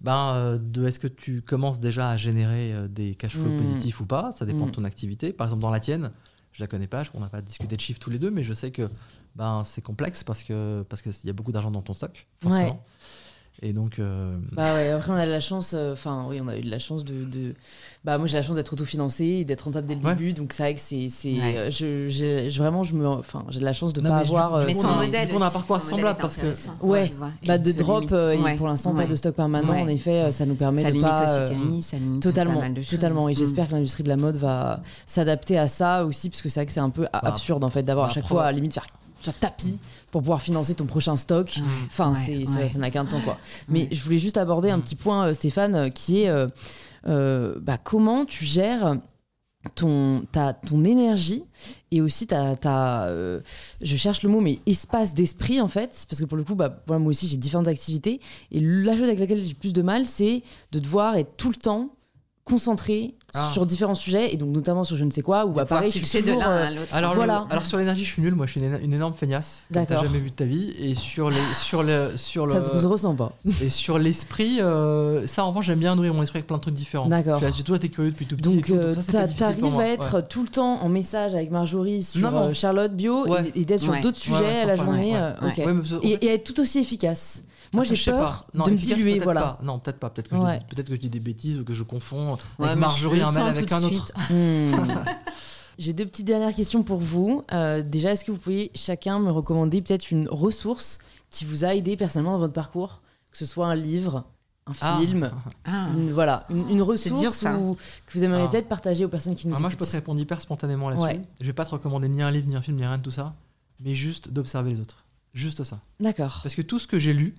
ben, euh, de est-ce que tu commences déjà à générer euh, des cash flows Mm. positifs ou pas. Ça dépend Mm. de ton activité. Par exemple, dans la tienne, je la connais pas, je- on n'a pas discuté de chiffres tous les deux, mais je sais que ben, c'est complexe parce que parce qu'il y a beaucoup d'argent dans ton stock, forcément. Et donc, euh, Bah ouais, après on a de la chance, euh, enfin oui, on a eu de la chance de, de- bah moi j'ai la chance d'être autofinancé et d'être rentable dès le Ouais. début, donc c'est vrai que c'est, c'est, Ouais. euh, je, vraiment je me, enfin j'ai de la chance de Non, pas avoir, euh, Mais son coup, on a- modèle. on a un parcours semblable parce que- Ouais. bah, de drop euh, ouais, pour l'instant pas de stock permanent, Ouais. en effet, ça nous permet Ça de limite pas, aussi euh, Thierry, ça limite Totalement, pas mal de choses. totalement. Et Mm. j'espère que l'industrie de la mode va s'adapter à ça aussi, parce que c'est vrai que c'est un peu a- Bah, absurde en fait d'avoir bah, à chaque fois à la limite faire sur tapis pour pouvoir financer ton prochain stock. Ouais, Enfin, ouais, c'est, ça- ouais. ça n'a qu'un temps quoi. Mais Ouais. je voulais juste aborder un petit point, euh, Stéphane, euh, qui est euh, euh, bah, comment tu gères ton, ta, ton énergie et aussi ta, ta euh, je cherche le mot, mais espace d'esprit en fait, parce que pour le coup, bah, voilà, moi aussi j'ai différentes activités et la chose avec laquelle j'ai le plus de mal, c'est de devoir être tout le temps concentré Ah. sur différents sujets et donc notamment sur je ne sais quoi ou pouvoir pareil je suis de l'un euh, à l'autre. Alors, le- Voilà. alors sur l'énergie, je suis nul. Moi, je suis une, une énorme feignasse. T'as D'accord. jamais vu de ta vie. Et sur les, sur le, sur le, ça ne se ressent pas Et sur l'esprit, euh, ça en revanche, j'aime bien nourrir mon esprit avec plein de trucs différents. D'accord. J'ai toujours été curieux depuis tout petit. et Donc, tout, euh, t'arrives à être Ouais. tout le temps en message avec Marjorie sur Non, non. euh, Charlotte Bio Ouais. et, et d'être sur Ouais. d'autres Ouais, sujets ouais, à la journée. euh, et être tout aussi efficace. Moi, j'ai je sais peur pas. Non, de me diluer. peut-être Voilà. pas. Non, peut-être pas. Peut-être que, je Ouais. dis- peut-être que je dis des bêtises ou que je confonds Ouais, avec Marjorie un sens avec un autre. Hmm. J'ai deux petites dernières questions pour vous. Euh, déjà, est-ce que vous pouvez chacun me recommander peut-être une ressource qui vous a aidé personnellement dans votre parcours Que ce soit un livre, un Ah. film, Ah. une, voilà, une, une ressource ça. ou- que vous aimeriez Ah. peut-être partager aux personnes qui nous Alors moi, je peux écoutent. te répondre hyper spontanément là-dessus. Ouais. Je vais pas te recommander ni un livre, ni un film, ni rien de tout ça, mais juste d'observer les autres. Juste ça. D'accord. Parce que tout ce que j'ai lu,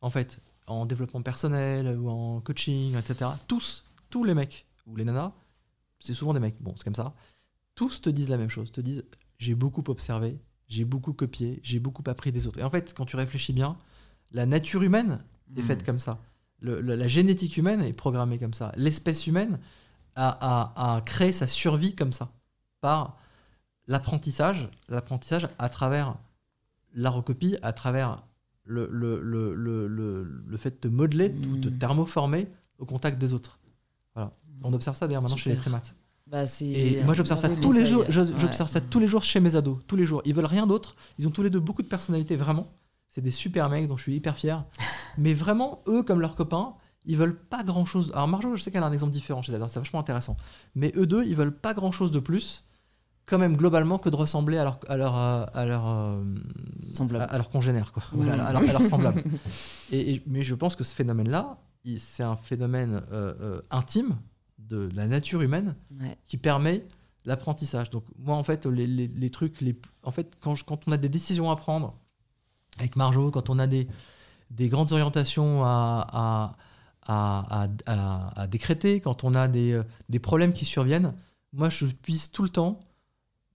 en fait, en développement personnel ou en coaching, etc., tous, tous les mecs ou les nanas, c'est souvent des mecs, bon, c'est comme ça, tous te disent la même chose, te disent j'ai beaucoup observé, j'ai beaucoup copié, j'ai beaucoup appris des autres. Et en fait, quand tu réfléchis bien, la nature humaine est Mm. faite comme ça. Le- le- la génétique humaine est programmée comme ça. L'espèce humaine a, a- a créé sa survie comme ça, par l'apprentissage, l'apprentissage à travers la recopie, à travers le, le, le, le, fait de te modeler, ou de te thermoformer au contact des autres. Voilà. On observe ça d'ailleurs maintenant chez les primates. Bah, Et moi j'observe ça tous les jours. Ouais. J'observe ça tous les jours chez mes ados, tous les jours. Ils veulent rien d'autre. Ils ont tous les deux beaucoup de personnalité, vraiment. C'est des super mecs dont je suis hyper fier. Mais vraiment, eux comme leurs copains, ils veulent pas grand chose. Alors Marjo, je sais qu'elle a un exemple différent chez elle, c'est vachement intéressant. Mais eux deux, ils veulent pas grand chose de plus, quand même globalement, que de ressembler à leur à leur euh, à leur euh, Semblable. à, à leurs congénères, quoi. À, leur- semblables. Et, et- mais je pense que ce phénomène-là, il- c'est un phénomène euh, euh, intime de la nature humaine Ouais. qui permet l'apprentissage. Donc moi en fait les, les- les trucs les en fait quand, je- quand on a des décisions à prendre avec Marjo, quand on a des, des grandes orientations à, à, à, décréter, quand on a des, des problèmes qui surviennent, moi je puise tout le temps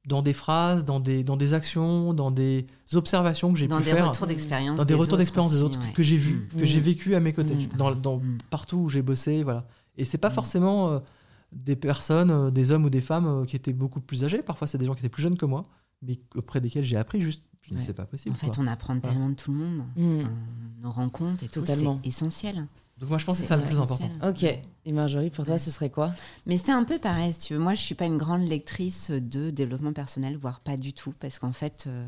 dans des phrases, dans des, dans des actions, dans des observations que j'ai Dans pu des faire, retours d'expérience. dans des, retours d'expérience des aussi, autres ouais. que j'ai vus, Mm. que j'ai vécu à mes côtés, Mm. dans, dans- Mm. partout où j'ai bossé, voilà. Et c'est pas Mm. forcément euh, des personnes, euh, des hommes ou des femmes euh, qui étaient beaucoup plus âgés. Parfois, c'est des gens qui étaient plus jeunes que moi, mais auprès desquels j'ai appris juste. Je Ouais. c'est pas possible. En fait, quoi. on apprend tellement de tout le monde. Mm. Nos rencontres et tout, Totalement. c'est essentiel. Donc moi, je pense que c'est ça le plus important. Ok. Et Marjorie, pour toi, ce serait quoi? Mais c'est un peu pareil, si tu veux. Moi, je suis pas une grande lectrice de développement personnel, voire pas du tout, parce qu'en fait, euh,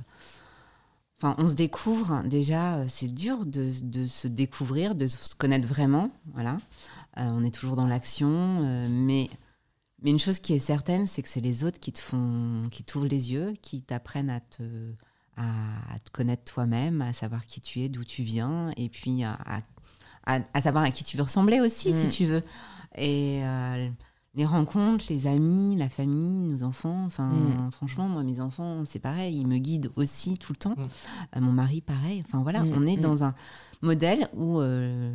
enfin, on se découvre. Déjà, euh, c'est dur de, de se découvrir, de se connaître vraiment. Voilà. Euh, on est toujours dans l'action, euh, mais mais une chose qui est certaine, c'est que c'est les autres qui te font, qui t'ouvrent les yeux, qui t'apprennent à te à, à te connaître toi-même, à savoir qui tu es, d'où tu viens, et puis à, à- à- à savoir à qui tu veux ressembler aussi, Mm. si tu veux. Et euh, les rencontres, les amis, la famille, nos enfants, enfin, Mm. franchement, moi, mes enfants, c'est pareil, ils me guident aussi tout le temps. Mm. Euh, mon mari, pareil. Enfin, voilà, Mm, on est mm. dans un modèle où, euh,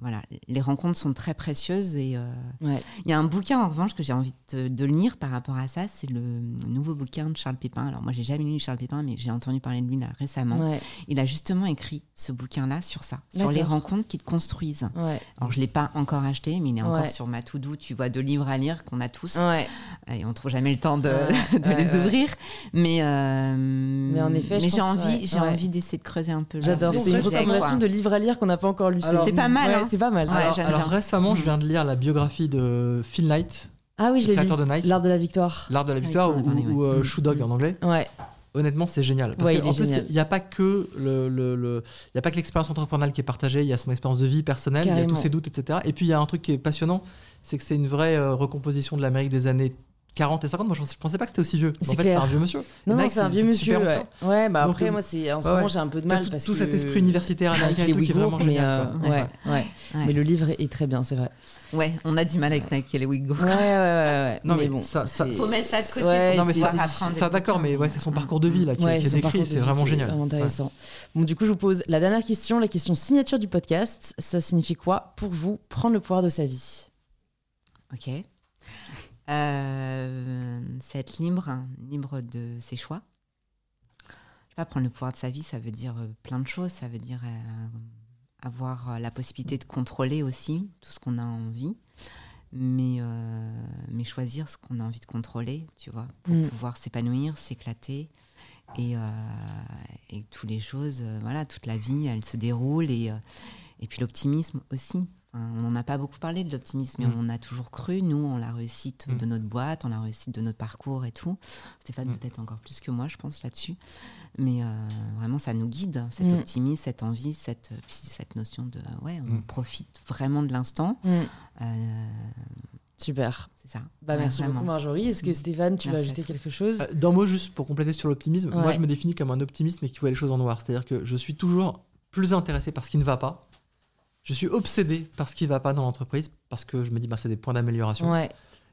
voilà, les rencontres sont très précieuses et euh, Ouais. il y a un bouquin en revanche que j'ai envie de, de lire par rapport à ça, c'est le nouveau bouquin de Charles Pépin. Alors moi j'ai jamais lu Charles Pépin, mais j'ai entendu parler de lui là récemment. Ouais. Il a justement écrit ce bouquin-là sur ça, sur les rencontres qui te construisent. Ouais. Alors je l'ai pas encore acheté, mais il est encore Ouais. sur ma to-do. Tu vois, de livres à lire qu'on a tous Ouais. et on trouve jamais le temps de, Ouais, de ouais, les ouais. ouvrir. Mais euh, mais en effet, je j'ai envie, ouais, j'ai ouais. envie d'essayer de creuser un peu. J'adore. ce C'est une recommandation de livre à lire qu'on n'a pas encore lu. C'est pas mal, Ouais, hein. c'est pas mal. Ouais, alors, récemment, je Mm. viens de lire la biographie de Phil Knight, Ah oui, lu. de Nike, L'art de la victoire. L'art de la victoire, Ah, ou, parlé, ou, euh, Mm. Shoe Dog en anglais. Ouais. Honnêtement, c'est génial. Parce Ouais, plus, il n'y a pas que le, le- le- il y a pas que l'expérience entrepreneuriale qui est partagée. Il y a son expérience de vie personnelle, il y a tous ses doutes, etc. Et puis il y a un truc qui est passionnant, c'est que c'est une vraie euh, recomposition de l'Amérique des années 40 et 50. Moi, je pensais, je pensais pas que c'était aussi vieux. C'est En fait, c'est un vieux monsieur. Non, c'est un vieux monsieur. Ouais. bah Donc, après, euh, moi, c'est en ce ouais, moment, j'ai un peu de mal tout, parce tout que. cet esprit universitaire américain et tout qui est vraiment mais, génial. euh, ouais, ouais. Ouais. Mais le livre est très bien, c'est vrai. Ouais, on a du mal avec Nike et les Ouïghours. Ouais, ouais, ouais, ouais. Non, mais bon, ça- ça- c'est- Faut mettre ça de côté Ouais, pour Non, mais c'est- ça, pouvoir apprendre des ça d'accord, mais ouais, c'est son Mm. parcours de vie là qui, Ouais, qui est décrit, c'est vraiment génial. Vraiment intéressant. Bon, du coup, je vous pose la dernière question, la question signature du podcast. Ça signifie quoi pour vous prendre le pouvoir de sa vie? Ok. Euh, c'est être libre, hein, libre de ses choix. Je sais pas, prendre le pouvoir de sa vie, ça veut dire euh, plein de choses. Ça veut dire euh, avoir la possibilité de contrôler aussi tout ce qu'on a envie, mais, euh, mais choisir ce qu'on a envie de contrôler, tu vois, pour Mm. pouvoir s'épanouir, s'éclater. Et, et toutes les choses, voilà, toute la vie, elle se déroule. Et, et puis l'optimisme aussi. Enfin, on n'en a pas beaucoup parlé de l'optimisme, mais Mm. on a toujours cru, nous, en la réussite Mm. de notre boîte, en la réussite de notre parcours et tout. Stéphane, Mm. peut-être encore plus que moi, je pense, là-dessus. Mais euh, vraiment, ça nous guide, cet optimisme, cette envie, cette, puis cette notion de, ouais, on profite vraiment de l'instant. Euh, Super. c'est ça. Bah, merci vraiment. beaucoup, Marjorie. Est-ce que Stéphane, tu veux Merci ajouter quelque chose Euh, D'un mot, juste pour compléter sur l'optimisme, moi je me définis comme un optimiste mais qui voit les choses en noir. C'est-à-dire que je suis toujours plus intéressé par ce qui ne va pas. Je suis obsédé par ce qui ne va pas dans l'entreprise parce que je me dis bah, c'est des points d'amélioration Ouais.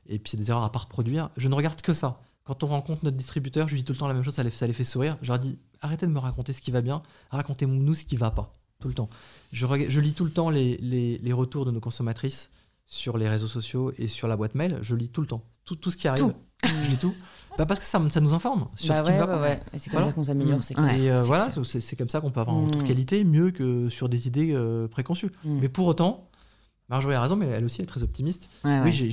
et puis c'est des erreurs à pas reproduire. Je ne regarde que ça. Quand on rencontre notre distributeur, je lui dis tout le temps la même chose, ça les, ça les fait sourire. Je leur dis arrêtez de me raconter ce qui va bien, racontez-nous ce qui va pas. Tout le temps. Je, lis tout le temps les, les- les retours de nos consommatrices sur les réseaux sociaux et sur la boîte mail. Je lis tout le temps. Tout, tout ce qui arrive. Tout. Je lis tout. Bah, parce que ça, ça nous informe sur Bah ce qui ouais, va pas. ouais. C'est comme Voilà. ça qu'on s'améliore, Mm. c'est. Ouais. Et euh, voilà, c'est comme ça qu'on peut avoir truc Mm. qualité mieux que sur des idées euh, préconçues. Mm. Mais pour autant, Marjorie a raison, mais elle aussi est très optimiste. Ouais. Oui, j'ai-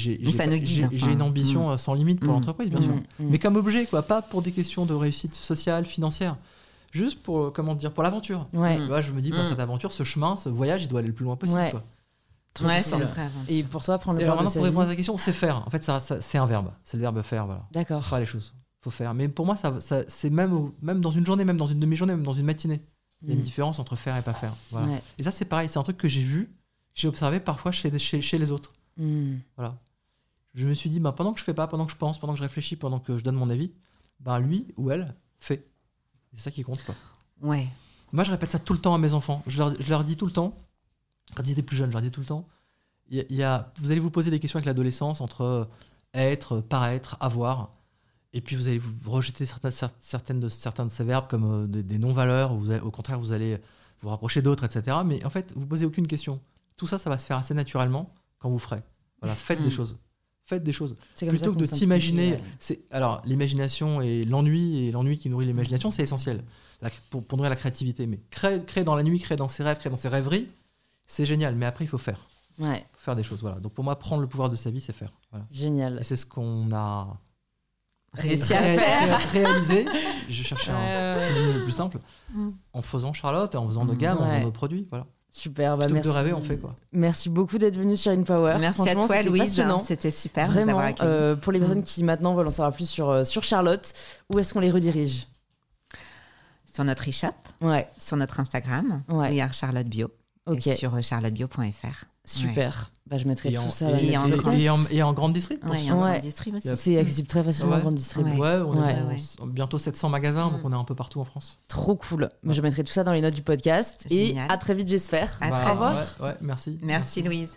enfin. une ambition sans limite pour Mm. l'entreprise, bien Mm, sûr. mm. Mais comme objet, quoi, pas pour des questions de réussite sociale, financière. Juste pour, euh, comment dire, pour l'aventure. Ouais, Mm. Je me dis, bah, Mm. cette aventure, ce chemin, ce voyage, il doit aller le plus loin possible. Ouais. quoi. Trop Ouais, c'est. Et pour toi, prendre le alors maintenant, pour répondre à ta question, c'est faire. En fait, ça, ça- c'est un verbe. C'est le verbe faire, voilà. D'accord. Faut faire les choses. Faut faire. Mais pour moi, ça, ça- c'est même, dans une journée, même dans une demi-journée, même dans une matinée. Il y a une Mm. différence entre faire et pas faire. Voilà. Ouais. Et ça, c'est pareil. C'est un truc que j'ai vu, que j'ai observé parfois chez, chez, chez les autres. Mm. Voilà. Je me suis dit, bah, pendant que je fais pas, pendant que je pense, pendant que je réfléchis, pendant que je donne mon avis, bah, lui ou elle fait. C'est ça qui compte. Quoi. Ouais. Moi, je répète ça tout le temps à mes enfants. Je leur, je leur dis tout le temps, quand ils étaient plus jeunes, je leur dis tout le temps, y a- y a, vous allez vous poser des questions avec l'adolescence entre euh, être, paraître, avoir. Et puis vous allez vous rejeter certaines, cer- certaines de, certains de ces verbes comme euh, des, des non-valeurs, ou au contraire, vous allez vous rapprocher d'autres, etc. Mais en fait, vous posez aucune question. Tout ça, ça va se faire assez naturellement quand vous ferez. Voilà, faites des Mm. choses. Faites des choses. Plutôt que de t'imaginer. ouais. c'est Alors, l'imagination et l'ennui, et l'ennui qui nourrit l'imagination, c'est essentiel la- pour, pour nourrir la créativité. Mais créer, créer dans la nuit, créer dans ses rêves, créer dans ses rêveries, c'est génial. Mais après, il faut faire. Ouais, Il faut faire des choses. Voilà. Donc, pour moi, prendre le pouvoir de sa vie, c'est faire. Voilà. génial. Et c'est ce qu'on a Réussi à ré- faire. ré- réalisé. Je cherchais un synonyme le plus simple. Mm. En faisant Charlotte, et en faisant nos Mm. gammes, en faisant nos produits. Voilà. Super, bah merci. de rêver, on fait quoi. Merci beaucoup d'être venu sur InPower. Merci à toi, Louise. C'était super Vraiment, avoir euh, pour les personnes Mm. qui maintenant veulent en savoir plus sur, euh, sur Charlotte, où est-ce qu'on les redirige? Sur notre e-shop, Ouais, sur notre Instagram, Ouais. Charlotte Bio. Et sur euh, charlottebio.fr. super. Bah, je mettrai Et tout en, ça et, les en et et grande distrib. Ouais. aussi. C'est accessible très facilement Ouais. en grande distrib. Ouais. Ouais, on Ouais. est bientôt 700 magasins, donc Mm. on est un peu partout en France. Trop cool. Mais Je mettrai tout ça dans les notes du podcast. Et à très vite, j'espère. À Bah, très revoir. vite. Ouais, ouais, merci. Merci Louise.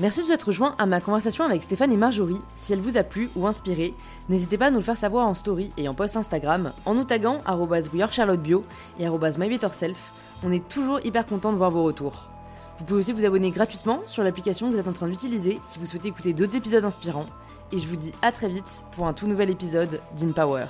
Merci de vous être rejoint à ma conversation avec Stéphane et Marjorie. Si elle vous a plu ou inspiré, n'hésitez pas à nous le faire savoir en story et en post Instagram en nous taguant @wearcharlottebio et @mybetterself. On est toujours hyper content de voir vos retours. Vous pouvez aussi vous abonner gratuitement sur l'application que vous êtes en train d'utiliser si vous souhaitez écouter d'autres épisodes inspirants. Et je vous dis à très vite pour un tout nouvel épisode d'InPower.